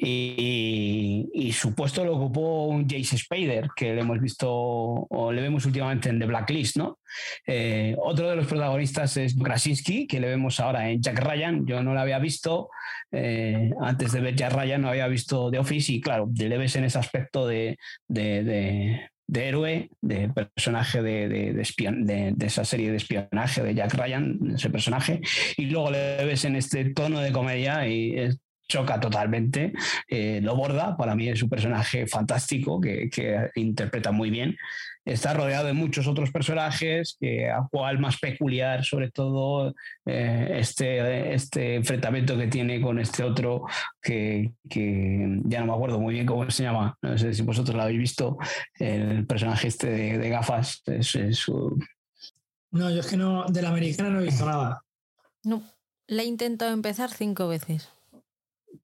Y, su puesto lo ocupó un Jace Spader, que le hemos visto o le vemos últimamente en The Blacklist, ¿no? Eh, otro de los protagonistas es Krasinski, que le vemos ahora en Jack Ryan. Yo no lo había visto eh, antes de ver Jack Ryan, no había visto The Office y claro, le ves en ese aspecto de héroe, de personaje de, de, de, esa serie de espionaje de Jack Ryan, ese personaje, y luego le ves en este tono de comedia y es choca totalmente, eh, lo borda, para mí es un personaje fantástico que, interpreta muy bien. Está rodeado de muchos otros personajes, que a cual más peculiar, sobre todo eh, este, este enfrentamiento que tiene con este otro, que, ya no me acuerdo muy bien cómo se llama, no sé si vosotros lo habéis visto, el personaje este de, gafas. Es, No, yo es que no, de la americana no he visto nada. No, le he intentado empezar cinco veces.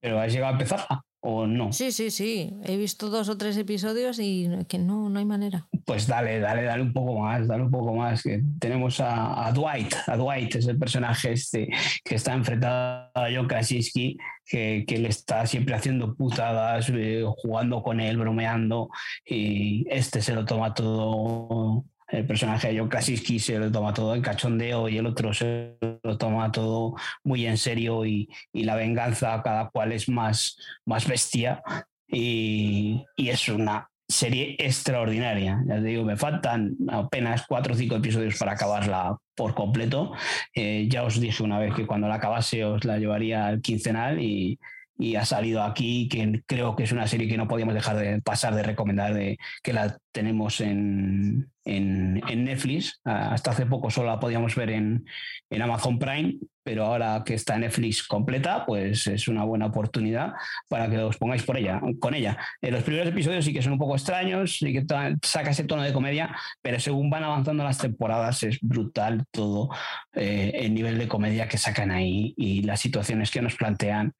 ¿Pero has llegado a empezar o no? Sí, sí, sí. He visto dos o tres episodios y que no, no hay manera. Pues dale, dale, dale un poco más, dale un poco más. Que tenemos a, Dwight, a Dwight es el personaje este que está enfrentado a John Krasinski, que, que le está siempre haciendo putadas, eh, jugando con él, bromeando, y este se lo toma todo el personaje de John Krasinski se lo toma todo en cachondeo y el otro se lo toma todo muy en serio y, la venganza cada cual es más, más bestia y, es una serie extraordinaria. Ya te digo, me faltan apenas cuatro o cinco episodios para acabarla por completo. Eh, ya os dije una vez que cuando la acabase os la llevaría al quincenal y, y ha salido aquí, que creo que es una serie que no podíamos dejar de pasar de recomendar, de, que la tenemos en, en, Netflix. Hasta hace poco solo la podíamos ver en, en, Amazon Prime, pero ahora que está en Netflix completa, pues es una buena oportunidad para que os pongáis por ella, con ella. Eh, los primeros episodios sí que son un poco extraños, y que saca ese tono de comedia, pero según van avanzando las temporadas es brutal todo eh, el nivel de comedia que sacan ahí y las situaciones que nos plantean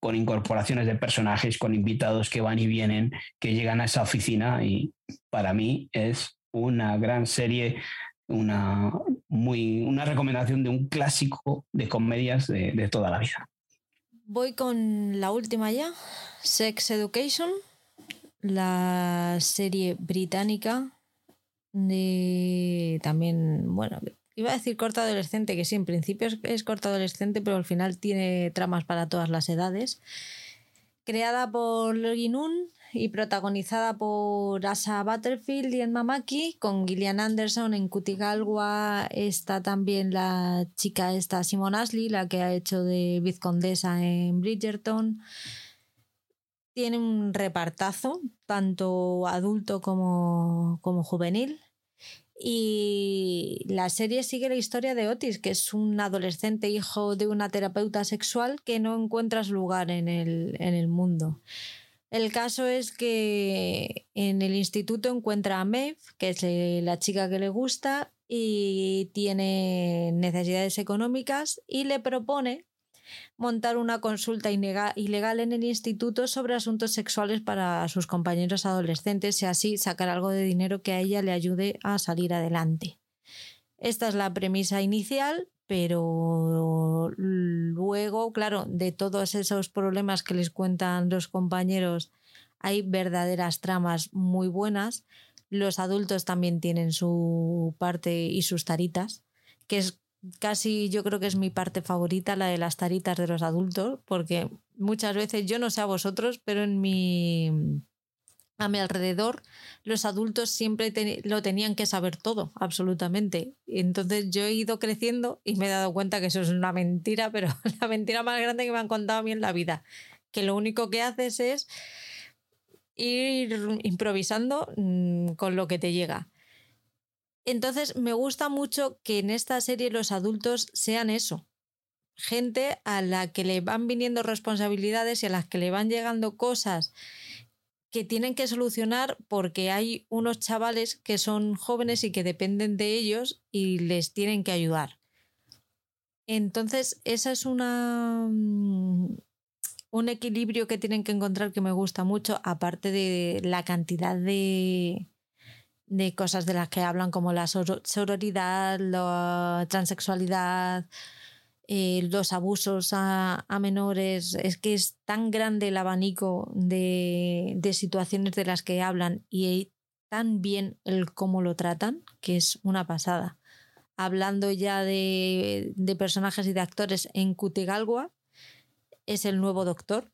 con incorporaciones de personajes, con invitados que van y vienen, que llegan a esa oficina y para mí es una gran serie, una, muy, una recomendación de un clásico de comedias de, toda la vida. Voy con la última ya, Sex Education, la serie británica de también, bueno, iba a decir corta adolescente, que sí, en principio es, es corta adolescente, pero al final tiene tramas para todas las edades. Creada por Loginun y protagonizada por Asa Butterfield y en Mamaki, con Gillian Anderson en Kutigalwa está también la chica esta Simon Ashley, la que ha hecho de vizcondesa en Bridgerton. Tiene un repartazo, tanto adulto como, como juvenil. Y la serie sigue la historia de Otis, que es un adolescente hijo de una terapeuta sexual que no encuentra su lugar en el, en el mundo. El caso es que en el instituto encuentra a Maeve, que es la chica que le gusta y tiene necesidades económicas y le propone montar una consulta ilegal en el instituto sobre asuntos sexuales para sus compañeros adolescentes y así sacar algo de dinero que a ella le ayude a salir adelante. Esta es la premisa inicial, pero luego, claro, de todos esos problemas que les cuentan los compañeros, hay verdaderas tramas muy buenas. Los adultos también tienen su parte y sus taritas, que es casi yo creo que es mi parte favorita, la de las taritas de los adultos, porque muchas veces, yo no sé a vosotros, pero en mi a mi alrededor, los adultos siempre lo tenían que saber todo, absolutamente. Entonces yo he ido creciendo y me he dado cuenta que eso es una mentira, pero (laughs) la mentira más grande que me han contado a mí en la vida. Que lo único que haces es ir improvisando mm, con lo que te llega. Entonces me gusta mucho que en esta serie los adultos sean eso, gente a la que le van viniendo responsabilidades y a las que le van llegando cosas que tienen que solucionar porque hay unos chavales que son jóvenes y que dependen de ellos y les tienen que ayudar. Entonces, esa es una mm, un equilibrio que tienen que encontrar que me gusta mucho, aparte de la cantidad de, de cosas de las que hablan como la sororidad, la transexualidad, eh, los abusos a, menores. Es que es tan grande el abanico de, de situaciones de las que hablan y tan bien el cómo lo tratan que es una pasada. Hablando ya de, de personajes y de actores en Cutigalgua, es el nuevo doctor,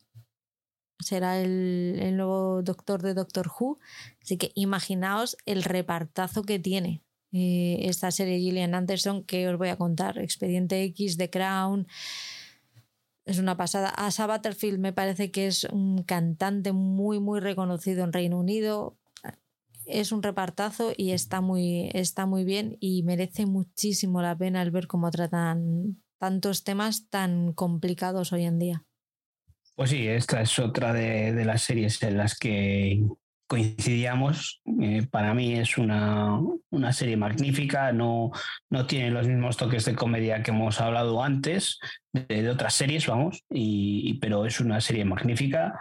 será el, nuevo doctor de Doctor Who. Así que imaginaos el repartazo que tiene eh, esta serie Gillian Anderson que os voy a contar. Expediente X, The Crown. Es una pasada. Asa Butterfield me parece que es un cantante muy, muy reconocido en Reino Unido. Es un repartazo y está muy, está muy bien y merece muchísimo la pena el ver cómo tratan tantos temas tan complicados hoy en día. Pues sí, esta es otra de, las series en las que coincidíamos. Eh, para mí es una, serie magnífica, no, no, tiene los mismos toques de comedia que hemos hablado antes, de, otras series, vamos, y, pero es una serie magnífica.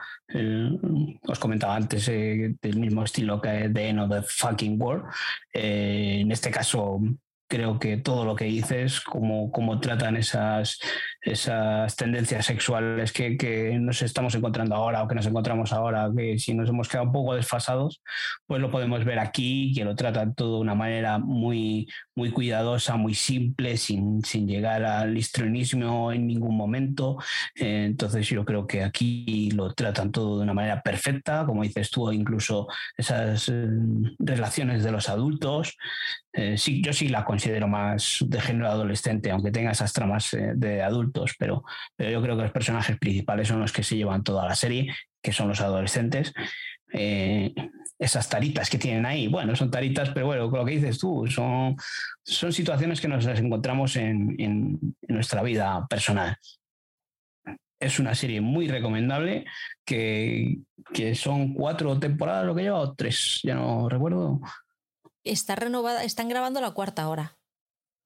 os comentaba antes eh, del mismo estilo que de End of the Fucking World. Eh, en este caso creo que todo lo que dices, cómo, cómo tratan esas, esas tendencias sexuales que, que, nos estamos encontrando ahora o que nos encontramos ahora, que si nos hemos quedado un poco desfasados, pues lo podemos ver aquí, que lo tratan todo de una manera muy, muy cuidadosa, muy simple, sin, sin llegar al histrionismo en ningún momento. Eh, entonces yo creo que aquí lo tratan todo de una manera perfecta, como dices tú, incluso esas eh, relaciones de los adultos. Eh, sí, yo sí la considero más de género adolescente, aunque tenga esas tramas eh, de adultos, pero, pero yo creo que los personajes principales son los que se llevan toda la serie, que son los adolescentes. Eh, esas taritas que tienen ahí, bueno, son taritas, pero bueno, lo que dices tú, son, son situaciones que nos encontramos en, en nuestra vida personal. Es una serie muy recomendable que, que, son cuatro temporadas lo que lleva o tres, ya no recuerdo. Está renovada, están grabando la cuarta hora.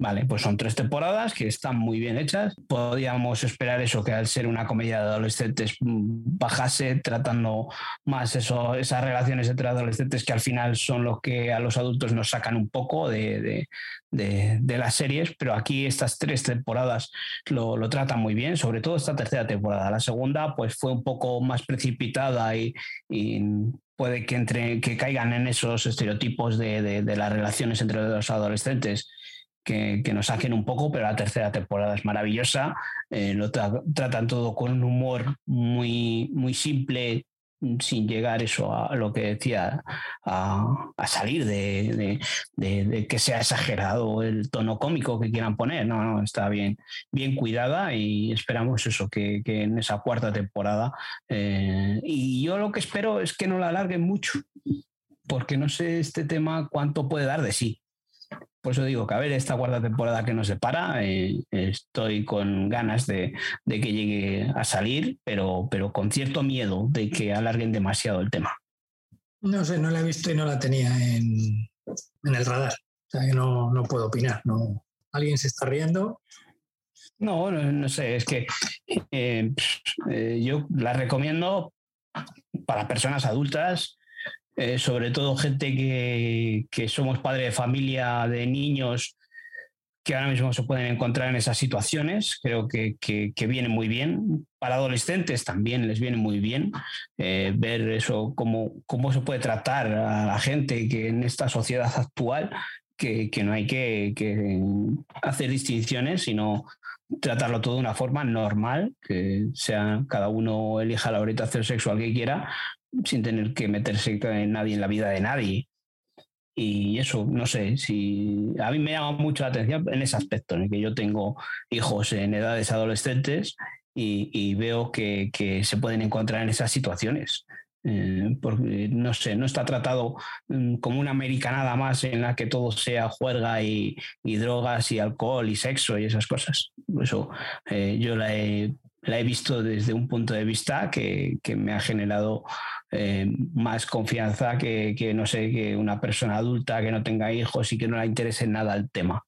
Vale, pues son tres temporadas que están muy bien hechas. Podríamos esperar eso, que al ser una comedia de adolescentes mm, bajase tratando más eso, esas relaciones entre adolescentes que al final son los que a los adultos nos sacan un poco de, las series, pero aquí estas tres temporadas lo, tratan muy bien, sobre todo esta tercera temporada. La segunda pues fue un poco más precipitada y, puede que, entre, que caigan en esos estereotipos de las relaciones entre los adolescentes que, nos saquen un poco, pero la tercera temporada es maravillosa. Eh, lo tratan todo con un humor muy, muy simple, sin llegar eso a lo que decía, a, salir de, que sea exagerado el tono cómico que quieran poner. No, no, está bien, bien cuidada y esperamos eso, que, en esa cuarta temporada. Eh, y yo lo que espero es que no la alarguen mucho, porque no sé este tema cuánto puede dar de sí. Por eso digo que a ver esta cuarta temporada que nos separa, eh, estoy con ganas de, que llegue a salir, pero, pero con cierto miedo de que alarguen demasiado el tema. No sé, no la he visto y no la tenía en, el radar. O sea que no, puedo opinar. No. ¿Alguien se está riendo? No, no, sé, es que eh, eh, yo la recomiendo para personas adultas eh, sobre todo gente que, somos padres de familia, de niños que ahora mismo se pueden encontrar en esas situaciones, creo que, que, viene muy bien. Para adolescentes también les viene muy bien eh, ver eso, cómo, cómo se puede tratar a la gente que en esta sociedad actual, que, no hay que, hacer distinciones, sino tratarlo todo de una forma normal, que sea cada uno elija la orientación sexual que quiera, sin tener que meterse en nadie en la vida de nadie. Y eso, no sé, si a mí me llama mucho la atención en ese aspecto, en el que yo tengo hijos en edades adolescentes y, veo que, se pueden encontrar en esas situaciones. Eh, porque no sé, no está tratado mm, como una americanada más en la que todo sea juerga y, drogas y alcohol y sexo y esas cosas. Eso eh, yo la he, la he, visto desde un punto de vista que, que me ha generado eh, más confianza que, no sé, que una persona adulta que no tenga hijos y que no le interese nada el tema.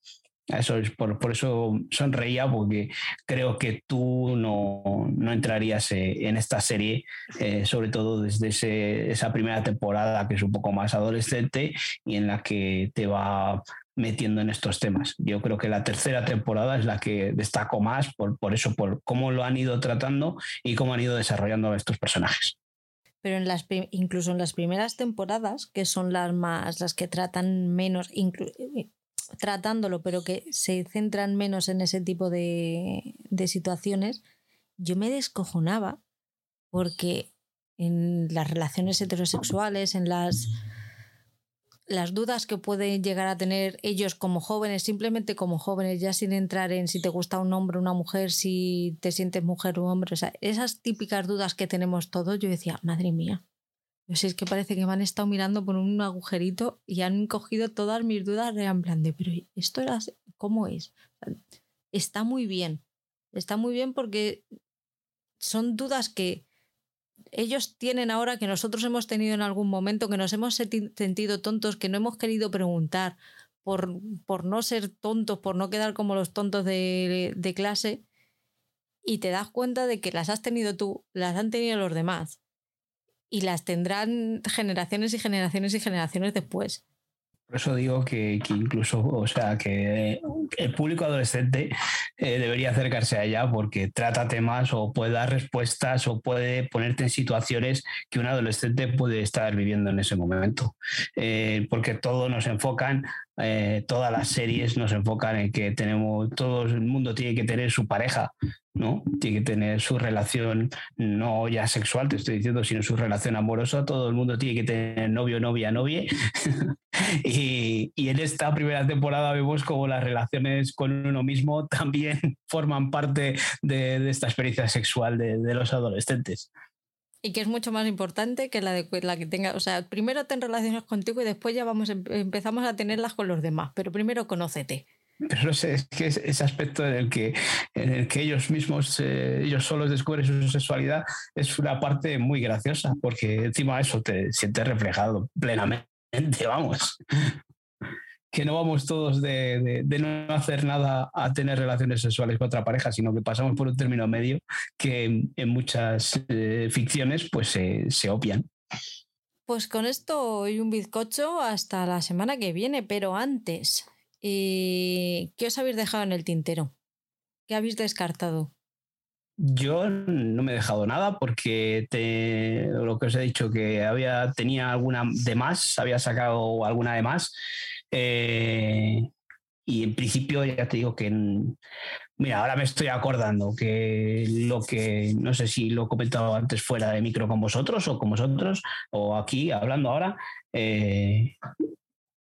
Eso es por, por eso sonreía, porque creo que tú no, no entrarías eh, en esta serie, eh, sobre todo desde esa primera temporada que es un poco más adolescente y en la que te va metiendo en estos temas. Yo creo que la tercera temporada es la que destaco más por, por eso, por cómo lo han ido tratando y cómo han ido desarrollando estos personajes pero en las, incluso en las primeras temporadas, que son las más, las que tratan menos, eh, tratándolo, pero que se centran menos en ese tipo de, de situaciones, yo me descojonaba porque en las relaciones heterosexuales, en las las dudas que pueden llegar a tener ellos como jóvenes, simplemente como jóvenes, ya sin entrar en si te gusta un hombre o una mujer, si te sientes mujer o hombre, o sea, esas típicas dudas que tenemos todos, yo decía, madre mía, yo sé, es que parece que me han estado mirando por un agujerito y han cogido todas mis dudas en plan de, pero esto era, ¿cómo es? Está muy bien, está muy bien porque son dudas que ellos tienen ahora que nosotros hemos tenido en algún momento, que nos hemos sentido tontos, que no hemos querido preguntar por, por no ser tontos, por no quedar como los tontos de, de clase, y te das cuenta de que las has tenido tú, las han tenido los demás, y las tendrán generaciones y generaciones y generaciones después. Por eso digo que, incluso, o sea, que el público adolescente eh, debería acercarse a ella porque trata temas o puede dar respuestas o puede ponerte en situaciones que un adolescente puede estar viviendo en ese momento. Eh, porque todos nos enfocan eh, todas las series nos enfocan en que tenemos, todo el mundo tiene que tener su pareja, ¿no? Tiene que tener su relación, no ya sexual, te estoy diciendo, sino su relación amorosa, todo el mundo tiene que tener novio, novia, novia. (laughs) y, en esta primera temporada vemos como las relaciones con uno mismo también forman parte de, esta experiencia sexual de los adolescentes. Y que es mucho más importante que la de la que tenga. O sea, primero ten relaciones contigo y después ya vamos, em, empezamos a tenerlas con los demás. Pero primero conócete. Pero no sé, es que ese aspecto en el que, en el que ellos mismos, eh, ellos solos descubren su sexualidad, es una parte muy graciosa, porque encima eso te sientes reflejado plenamente, vamos. Que no vamos todos de, no hacer nada a tener relaciones sexuales con otra pareja, sino que pasamos por un término medio que en, muchas eh, ficciones pues se opian. Pues con esto y un bizcocho hasta la semana que viene, pero antes, eh, ¿qué os habéis dejado en el tintero? ¿Qué habéis descartado? Yo no me he dejado nada porque te, lo que os he dicho que había tenía alguna de más, había sacado alguna de más. Eh, y en principio ya te digo que Mira, ahora me estoy acordando que lo que, no sé si lo he comentado antes fuera de micro con vosotros o con vosotros, o aquí hablando ahora, eh,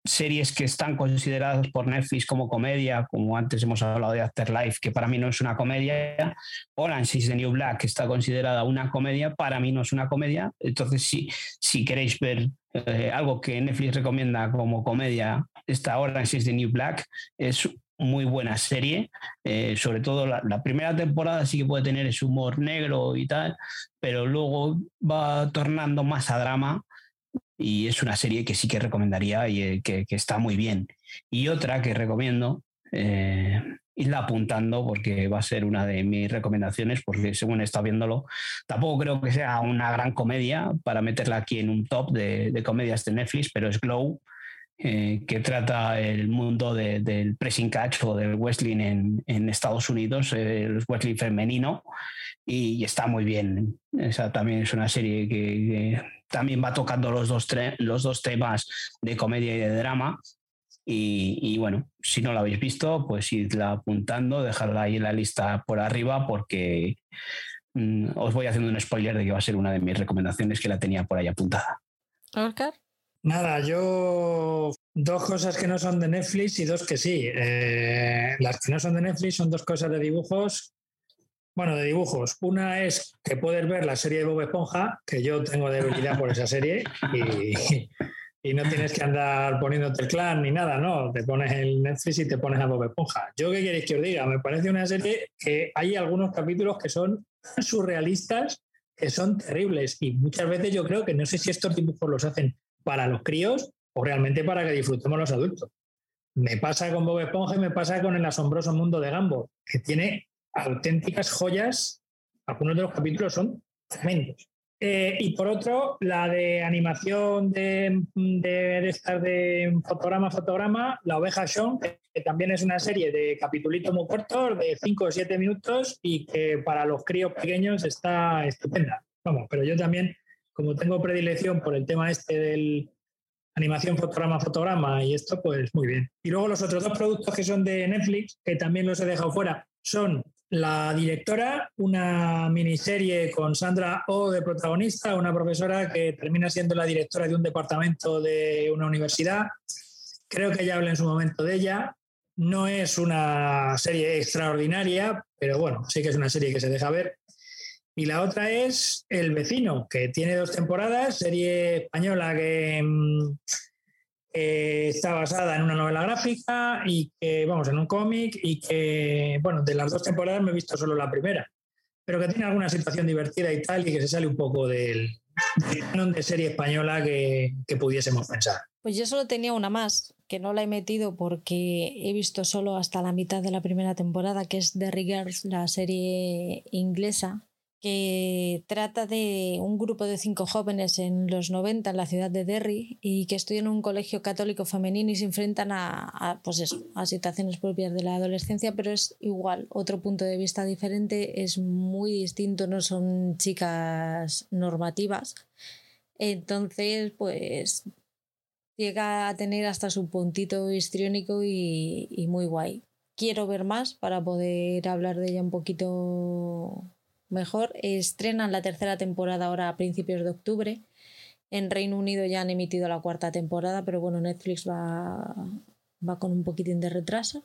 series que están consideradas por Netflix como comedia, como antes hemos hablado de Afterlife, que para mí no es una comedia, Orange is the New Black, que está considerada una comedia, para mí no es una comedia. Entonces, si, si queréis ver eh, algo que Netflix recomienda como comedia, esta Orange is the New Black es muy buena serie, eh, sobre todo la, primera temporada sí que puede tener ese humor negro y tal, pero luego va tornando más a drama y es una serie que sí que recomendaría y eh, que, está muy bien. Y otra que recomiendo, eh, irla apuntando porque va a ser una de mis recomendaciones, porque según está viéndolo, tampoco creo que sea una gran comedia para meterla aquí en un top de, de comedias de Netflix, pero es Glow, eh, que trata el mundo del pressing catch o del wrestling en, Estados Unidos, el wrestling femenino, y, está muy bien. Esa también es una serie que, también va tocando los dos, los dos temas de comedia y de drama. Y, bueno, si no la habéis visto, pues idla apuntando, dejarla ahí en la lista por arriba, porque mm, os voy haciendo un spoiler de que va a ser una de mis recomendaciones que la tenía por ahí apuntada. Oscar. Nada, yo dos cosas que no son de Netflix y dos que sí. Eh, las que no son de Netflix son dos cosas de dibujos. Bueno, de dibujos. Una es que puedes ver la serie de Bob Esponja, que yo tengo debilidad por esa serie, y, (laughs) no tienes que andar poniéndote el clan ni nada, ¿no? Te pones el Netflix y te pones a Bob Esponja. ¿Yo qué queréis que os diga? Me parece una serie que hay algunos capítulos que son (laughs) surrealistas, que son terribles, y muchas veces yo creo que no sé si estos dibujos los hacen para los críos o realmente para que disfrutemos los adultos. Me pasa con Bob Esponja y me pasa con el asombroso mundo de Gambo, que tiene auténticas joyas. Algunos de los capítulos son tremendos. Eh, y por otro, la de animación de, de, estar de fotograma fotograma, La oveja Sean, que también es una serie de capitulitos muy cortos, de 5 o 7 minutos, y que para los críos pequeños está estupenda. Vamos, pero yo también como tengo predilección por el tema este del animación fotograma fotograma y esto, pues muy bien. Y luego los otros dos productos que son de Netflix, que también los he dejado fuera, son La directora, una miniserie con Sandra O de protagonista, una profesora que termina siendo la directora de un departamento de una universidad. Creo que ya hablé en su momento de ella. No es una serie extraordinaria, pero bueno, sí que es una serie que se deja ver. Y la otra es El vecino, que tiene dos temporadas, serie española que mm, está basada en una novela gráfica y que, vamos, en un cómic y que, bueno, de las dos temporadas me he visto solo la primera, pero que tiene alguna situación divertida y tal y que se sale un poco del, canon de serie española que, que pudiésemos pensar. Pues yo solo tenía una más, que no la he metido porque he visto solo hasta la mitad de la primera temporada, que es The Girls, la serie inglesa, que trata de un grupo de cinco jóvenes en los 90 en la ciudad de Derry y que estudian en un colegio católico femenino y se enfrentan a, pues eso, a situaciones propias de la adolescencia, pero es igual, otro punto de vista diferente, es muy distinto, no son chicas normativas. Entonces, pues llega a tener hasta su puntito histriónico y, y muy guay. Quiero ver más para poder hablar de ella un poquito mejor. Estrenan la tercera temporada ahora a principios de octubre. En Reino Unido ya han emitido la cuarta temporada, pero bueno, Netflix va, va con un poquitín de retraso.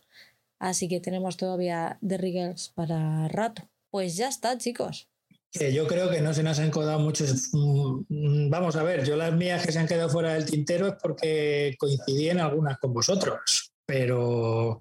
Así que tenemos todavía The Riggles para rato. Pues ya está, chicos. yo creo que no se nos han quedado muchos. Mm, vamos a ver, yo las mías que se han quedado fuera del tintero es porque coincidí en algunas con vosotros, pero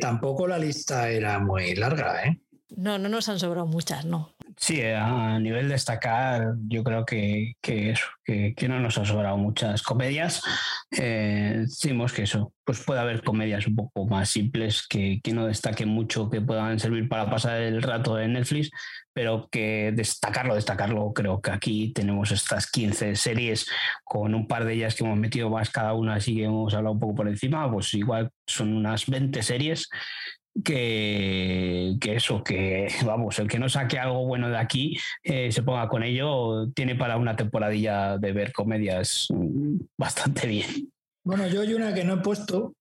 tampoco la lista era muy larga, ¿eh? No, no nos han sobrado muchas, no. Sí, a nivel destacar, yo creo que, que eso, que, no nos ha sobrado muchas comedias. Eh, decimos que eso, pues puede haber comedias un poco más simples que, que no destaquen mucho, que puedan servir para pasar el rato de Netflix, pero que destacarlo, destacarlo, creo que aquí tenemos estas 15 series con un par de ellas que hemos metido más cada una, así que hemos hablado un poco por encima, pues igual son unas 20 series que, eso, que (laughs) vamos, el que no saque algo bueno de aquí, eh, se ponga con ello, tiene para una temporadilla de ver comedias mm, bastante bien. Bueno, yo hay una que no he puesto,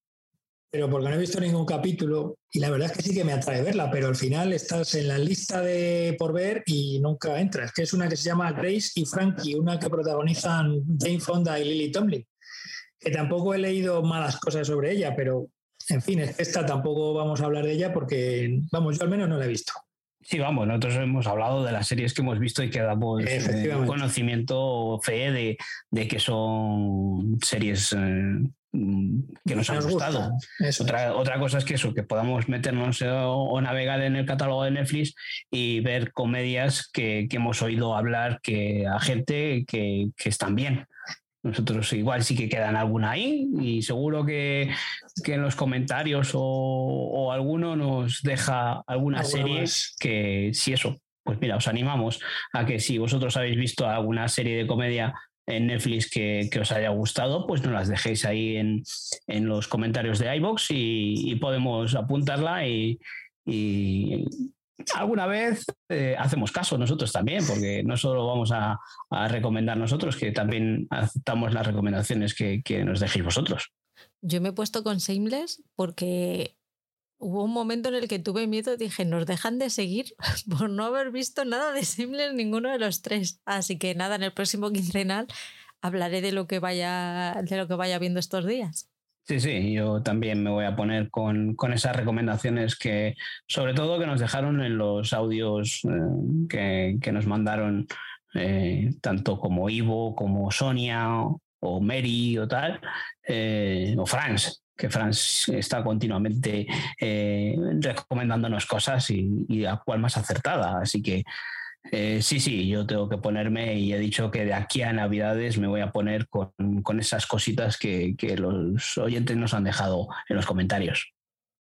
pero porque no he visto ningún capítulo, y la verdad es que sí que me atrae verla, pero al final estás en la lista de por ver y nunca entras, que es una que se llama Grace y Frankie, una que protagonizan Jane Fonda y Lily Tomlin, que tampoco he leído malas cosas sobre ella, pero en fin, esta tampoco vamos a hablar de ella porque, vamos, yo al menos no la he visto. Sí, vamos, nosotros hemos hablado de las series que hemos visto y que damos eh, conocimiento fe de, que son series eh, que nos, han gustado. Otra, otra cosa es que eso, que podamos meternos o, navegar en el catálogo de Netflix y ver comedias que, hemos oído hablar que a gente que, que están bien. Nosotros igual sí que quedan alguna ahí y seguro que, en los comentarios o, alguno nos deja alguna serie que si eso, pues mira, os animamos a que si vosotros habéis visto alguna serie de comedia en Netflix que, os haya gustado, pues nos las dejéis ahí en, los comentarios de iBox y, podemos apuntarla y, alguna vez eh, hacemos caso nosotros también, porque no solo vamos a, recomendar nosotros, que también aceptamos las recomendaciones que, nos dejéis vosotros. Yo me he puesto con Seamless porque hubo un momento en el que tuve miedo, dije, nos dejan de seguir (laughs) por no haber visto nada de Seamless ninguno de los tres. Así que nada, en el próximo quincenal hablaré de lo que vaya, de lo que vaya viendo estos días. Sí, sí, yo también me voy a poner con, esas recomendaciones que, sobre todo, que nos dejaron en los audios eh, que, nos mandaron eh, tanto como Ivo, como Sonia o, Mary o tal, eh, o Franz, que Franz está continuamente recomendándonos cosas y, y a cuál más acertada. Así que eh, sí, sí, yo tengo que ponerme y he dicho que de aquí a Navidades me voy a poner con, esas cositas que, los oyentes nos han dejado en los comentarios.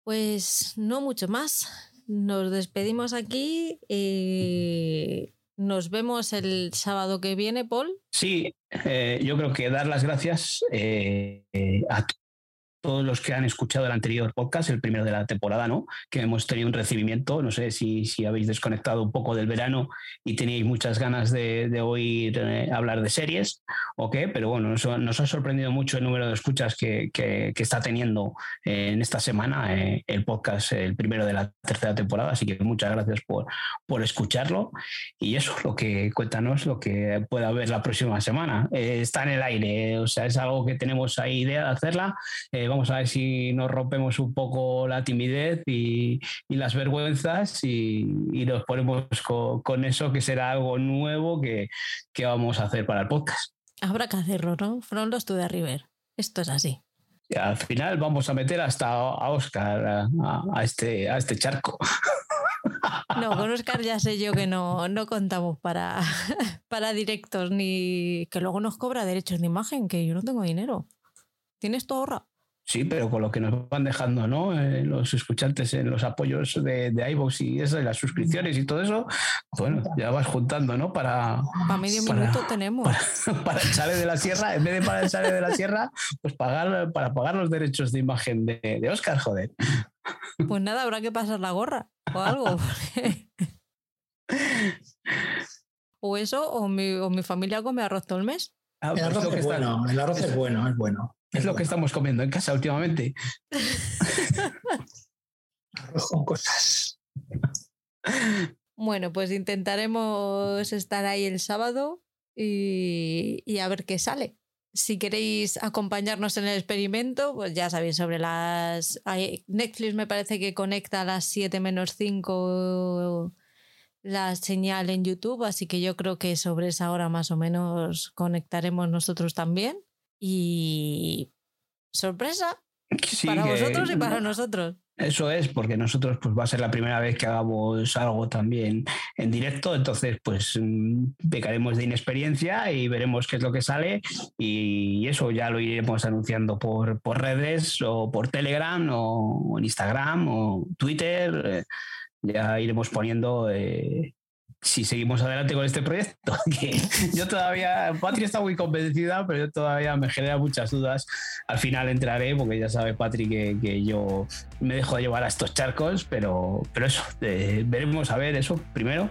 Pues no mucho más. Nos despedimos aquí. y nos vemos el sábado que viene, Paul. Sí, eh, yo creo que dar las gracias eh, a todos los que han escuchado el anterior podcast, el primero de la temporada, ¿no? Que hemos tenido un recibimiento, no sé si, si habéis desconectado un poco del verano y teníais muchas ganas de, de oír eh, hablar de series o qué, pero bueno, nos, ha sorprendido mucho el número de escuchas que, que, está teniendo eh, en esta semana eh, el podcast, el primero de la tercera temporada, así que muchas gracias por, por escucharlo y eso, lo que cuéntanos, lo que pueda haber la próxima semana. está en el aire, o sea, es algo que tenemos ahí idea de hacerla vamos a ver si nos rompemos un poco la timidez y, las vergüenzas y, nos ponemos con, eso que será algo nuevo que, vamos a hacer para el podcast. Habrá que hacerlo, ¿no? From Lost to the River. Esto es así. al final vamos a meter hasta a Oscar a, este, a este charco. (laughs) No, con Oscar ya sé yo que no, no contamos para, (laughs) para directos ni que luego nos cobra derechos de imagen, que yo no tengo dinero. ¿Tienes tu ahorra? Sí, pero con lo que nos van dejando, ¿no? Eh, los escuchantes en los apoyos de, de iVoox y eso, y las suscripciones y todo eso, bueno, ya vas juntando, ¿no? Para. Para medio minuto (laughs) tenemos. Para, el chale de la sierra, en vez de para el chale de la sierra, pues pagar para pagar los derechos de imagen de, de Oscar, joder. Pues nada, habrá que pasar la gorra o algo. (laughs) (laughs) o eso, o mi, o mi familia come arroz todo el mes. Ah, el pues arroz es bueno, el arroz es bueno, es bueno. Es lo que estamos comiendo en casa últimamente. Arroz con cosas. Bueno, pues intentaremos estar ahí el sábado y, a ver qué sale. Si queréis acompañarnos en el experimento, pues ya sabéis sobre las... Netflix me parece que conecta a las 7 menos 5 la señal en YouTube, así que yo creo que sobre esa hora más o menos conectaremos nosotros también. Y sorpresa para vosotros y para nosotros. Eso es, porque nosotros pues va a ser la primera vez que hagamos algo también en directo, entonces pues mm, pecaremos de inexperiencia y veremos qué es lo que sale y eso ya lo iremos anunciando por, por redes o por Telegram o, en Instagram o Twitter, eh, ya iremos poniendo eh, si seguimos adelante con este proyecto. (laughs) Que yo todavía, Patri está muy convencida, pero yo todavía me genera muchas dudas. Al final entraré, porque ya sabe Patri que, que yo me dejo de llevar a estos charcos, pero, pero eso, eh, veremos a ver eso primero,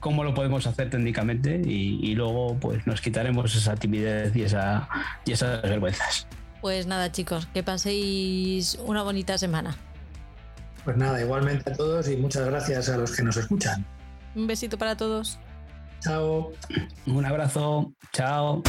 cómo lo podemos hacer técnicamente y, luego pues nos quitaremos esa timidez y, esa, y esas vergüenzas. Pues nada chicos, que paséis una bonita semana. Pues nada, igualmente a todos y muchas gracias a los que nos escuchan. Un besito para todos. Chao. Un abrazo. Chao.